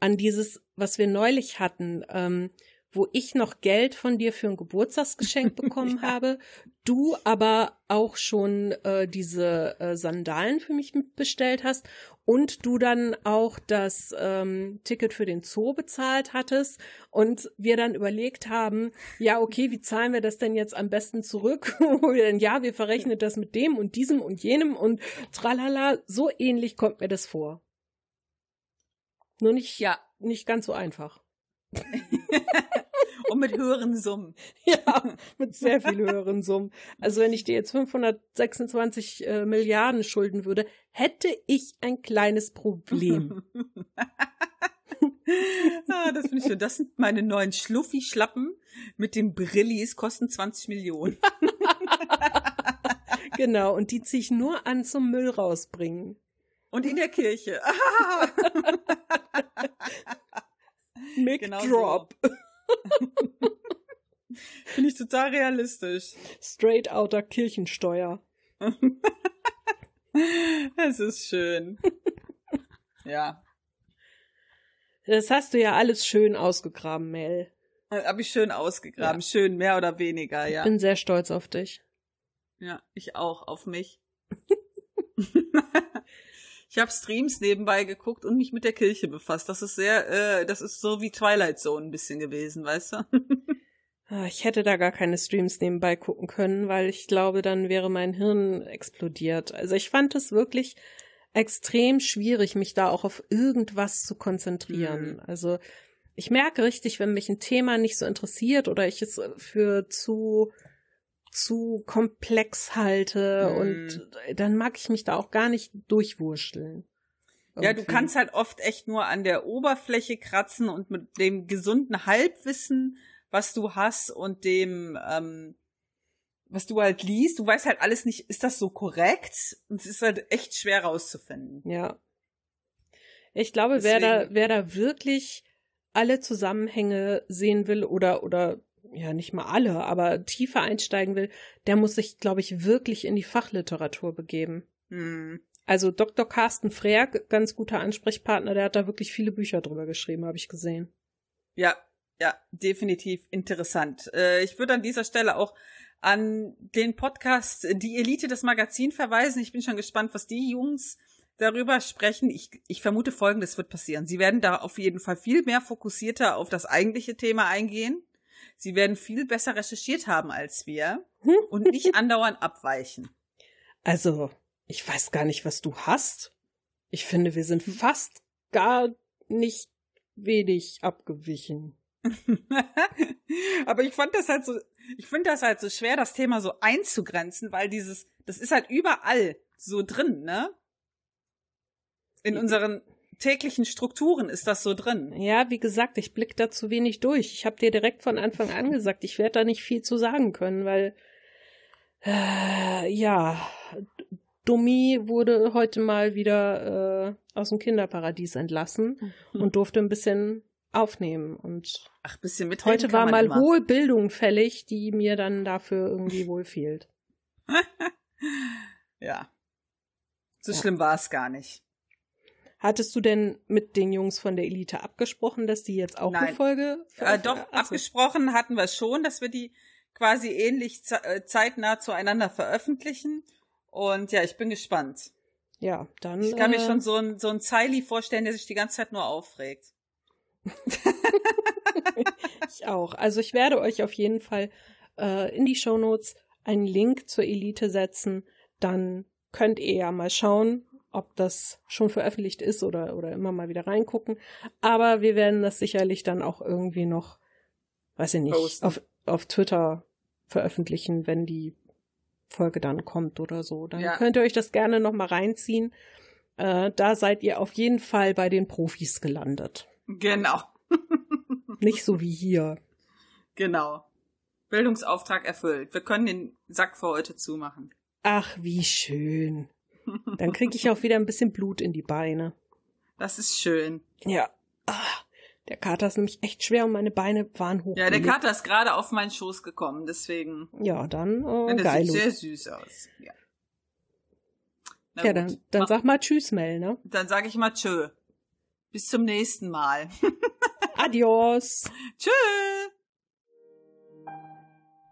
An dieses, was wir neulich hatten, ähm, wo ich noch Geld von dir für ein Geburtstagsgeschenk <laughs> bekommen habe, du aber auch schon äh, diese äh, Sandalen für mich bestellt hast und du dann auch das ähm, Ticket für den Zoo bezahlt hattest und wir dann überlegt haben, ja, okay, wie zahlen wir das denn jetzt am besten zurück? <laughs> Ja, wir verrechnen das mit dem und diesem und jenem und tralala, so ähnlich kommt mir das vor. Nur nicht, Ja. nicht ganz so einfach. <laughs> Und mit höheren Summen. <laughs> Ja, mit sehr viel höheren Summen. Also wenn ich dir jetzt 526 äh, Milliarden schulden würde, hätte ich ein kleines Problem. <laughs> ah, das finde ich schön. Das sind meine neuen Schluffi-Schlappen mit den Brillis, kosten 20 Millionen. genau, und die ziehe ich nur an zum Müll rausbringen. Und in der Kirche. <laughs> Mic Genau so. Drop. <laughs> Finde ich total realistisch. Straight outer Kirchensteuer. <laughs> Es ist schön. Ja. Das hast du ja alles schön ausgegraben, Mel. Hab ich schön ausgegraben, ja. schön mehr oder weniger, ja. Ich bin sehr stolz auf dich. Ja, ich auch, auf mich. Ich habe Streams nebenbei geguckt und mich mit der Kirche befasst. Das ist sehr, äh, das ist so wie Twilight Zone ein bisschen gewesen, weißt du? <laughs> Ah, ich hätte da gar keine Streams nebenbei gucken können, weil ich glaube, dann wäre mein Hirn explodiert. Also ich fand es wirklich extrem schwierig, mich da auch auf irgendwas zu konzentrieren. Mhm. Also ich merke richtig, wenn mich ein Thema nicht so interessiert oder ich es für zu zu komplex halte mhm. und dann mag ich mich da auch gar nicht durchwurschteln. Ja, du kannst halt oft echt nur an der Oberfläche kratzen und mit dem gesunden Halbwissen, was du hast und dem, ähm, was du halt liest, du weißt halt alles nicht, ist das so korrekt? Und es ist halt echt schwer rauszufinden. Ja. Ich glaube, wer da, wer da wirklich alle Zusammenhänge sehen will oder, oder ja nicht mal alle, aber tiefer einsteigen will, der muss sich, glaube ich, wirklich in die Fachliteratur begeben. Hm. Also Dr. Carsten Freer, ganz guter Ansprechpartner, der hat da wirklich viele Bücher drüber geschrieben, habe ich gesehen. Ja, ja, definitiv interessant. Äh, ich würde an dieser Stelle auch an den Podcast Die Elite des Magazin verweisen. Ich bin schon gespannt, was die Jungs darüber sprechen. Ich, ich vermute folgendes wird passieren. Sie werden da auf jeden Fall viel mehr fokussierter auf das eigentliche Thema eingehen. Sie werden viel besser recherchiert haben als wir hm? und nicht <laughs> andauernd abweichen. Also, ich weiß gar nicht, was du hast. Ich finde, wir sind hm. fast gar nicht wenig abgewichen. <laughs> Aber ich fand das halt so, ich finde das halt so schwer, das Thema so einzugrenzen, weil dieses, das ist halt überall so drin, ne? In unseren täglichen Strukturen ist das so drin. Ja, wie gesagt, ich blick da zu wenig durch. Ich habe dir direkt von Anfang an gesagt, ich werde da nicht viel zu sagen können, weil äh, ja, Dummi wurde heute mal wieder äh, aus dem Kinderparadies entlassen mhm. und durfte ein bisschen aufnehmen und ach bisschen mit heute war mal immer. hohe Bildung fällig, die mir dann dafür irgendwie wohl fehlt. <laughs> ja. So ja. schlimm war es gar nicht. Hattest du denn mit den Jungs von der Elite abgesprochen, dass die jetzt auch Nein. eine Folge? Äh, doch, Achso. abgesprochen hatten wir schon, dass wir die quasi ähnlich äh, zeitnah zueinander veröffentlichen. Und ja, ich bin gespannt. Ja, dann. Ich kann äh, mir schon so ein, so ein Zeili vorstellen, der sich die ganze Zeit nur aufregt. <laughs> ich auch. Also ich werde euch auf jeden Fall äh, in die Show Notes einen Link zur Elite setzen. Dann könnt ihr ja mal schauen, ob das schon veröffentlicht ist oder, oder immer mal wieder reingucken. Aber wir werden das sicherlich dann auch irgendwie noch, weiß ich nicht, auf, auf Twitter veröffentlichen, wenn die Folge dann kommt oder so. Dann ja. könnt ihr euch das gerne noch mal reinziehen. Äh, da seid ihr auf jeden Fall bei den Profis gelandet. Genau. <laughs> nicht so wie hier. Genau. Bildungsauftrag erfüllt. Wir können den Sack für heute zumachen. Ach, wie schön. Dann kriege ich auch wieder ein bisschen Blut in die Beine. Das ist schön. Ja. Ah, der Kater ist nämlich echt schwer und meine Beine waren hoch. Ja, der Kater ist gerade auf meinen Schoß gekommen, deswegen. Ja, dann äh, ja, geil. Sieht sehr süß aus. Ja. Na ja, dann, dann sag mal Tschüss, Mel, ne? Dann sag ich mal Tschö. Bis zum nächsten Mal. <laughs> Adios. Tschö.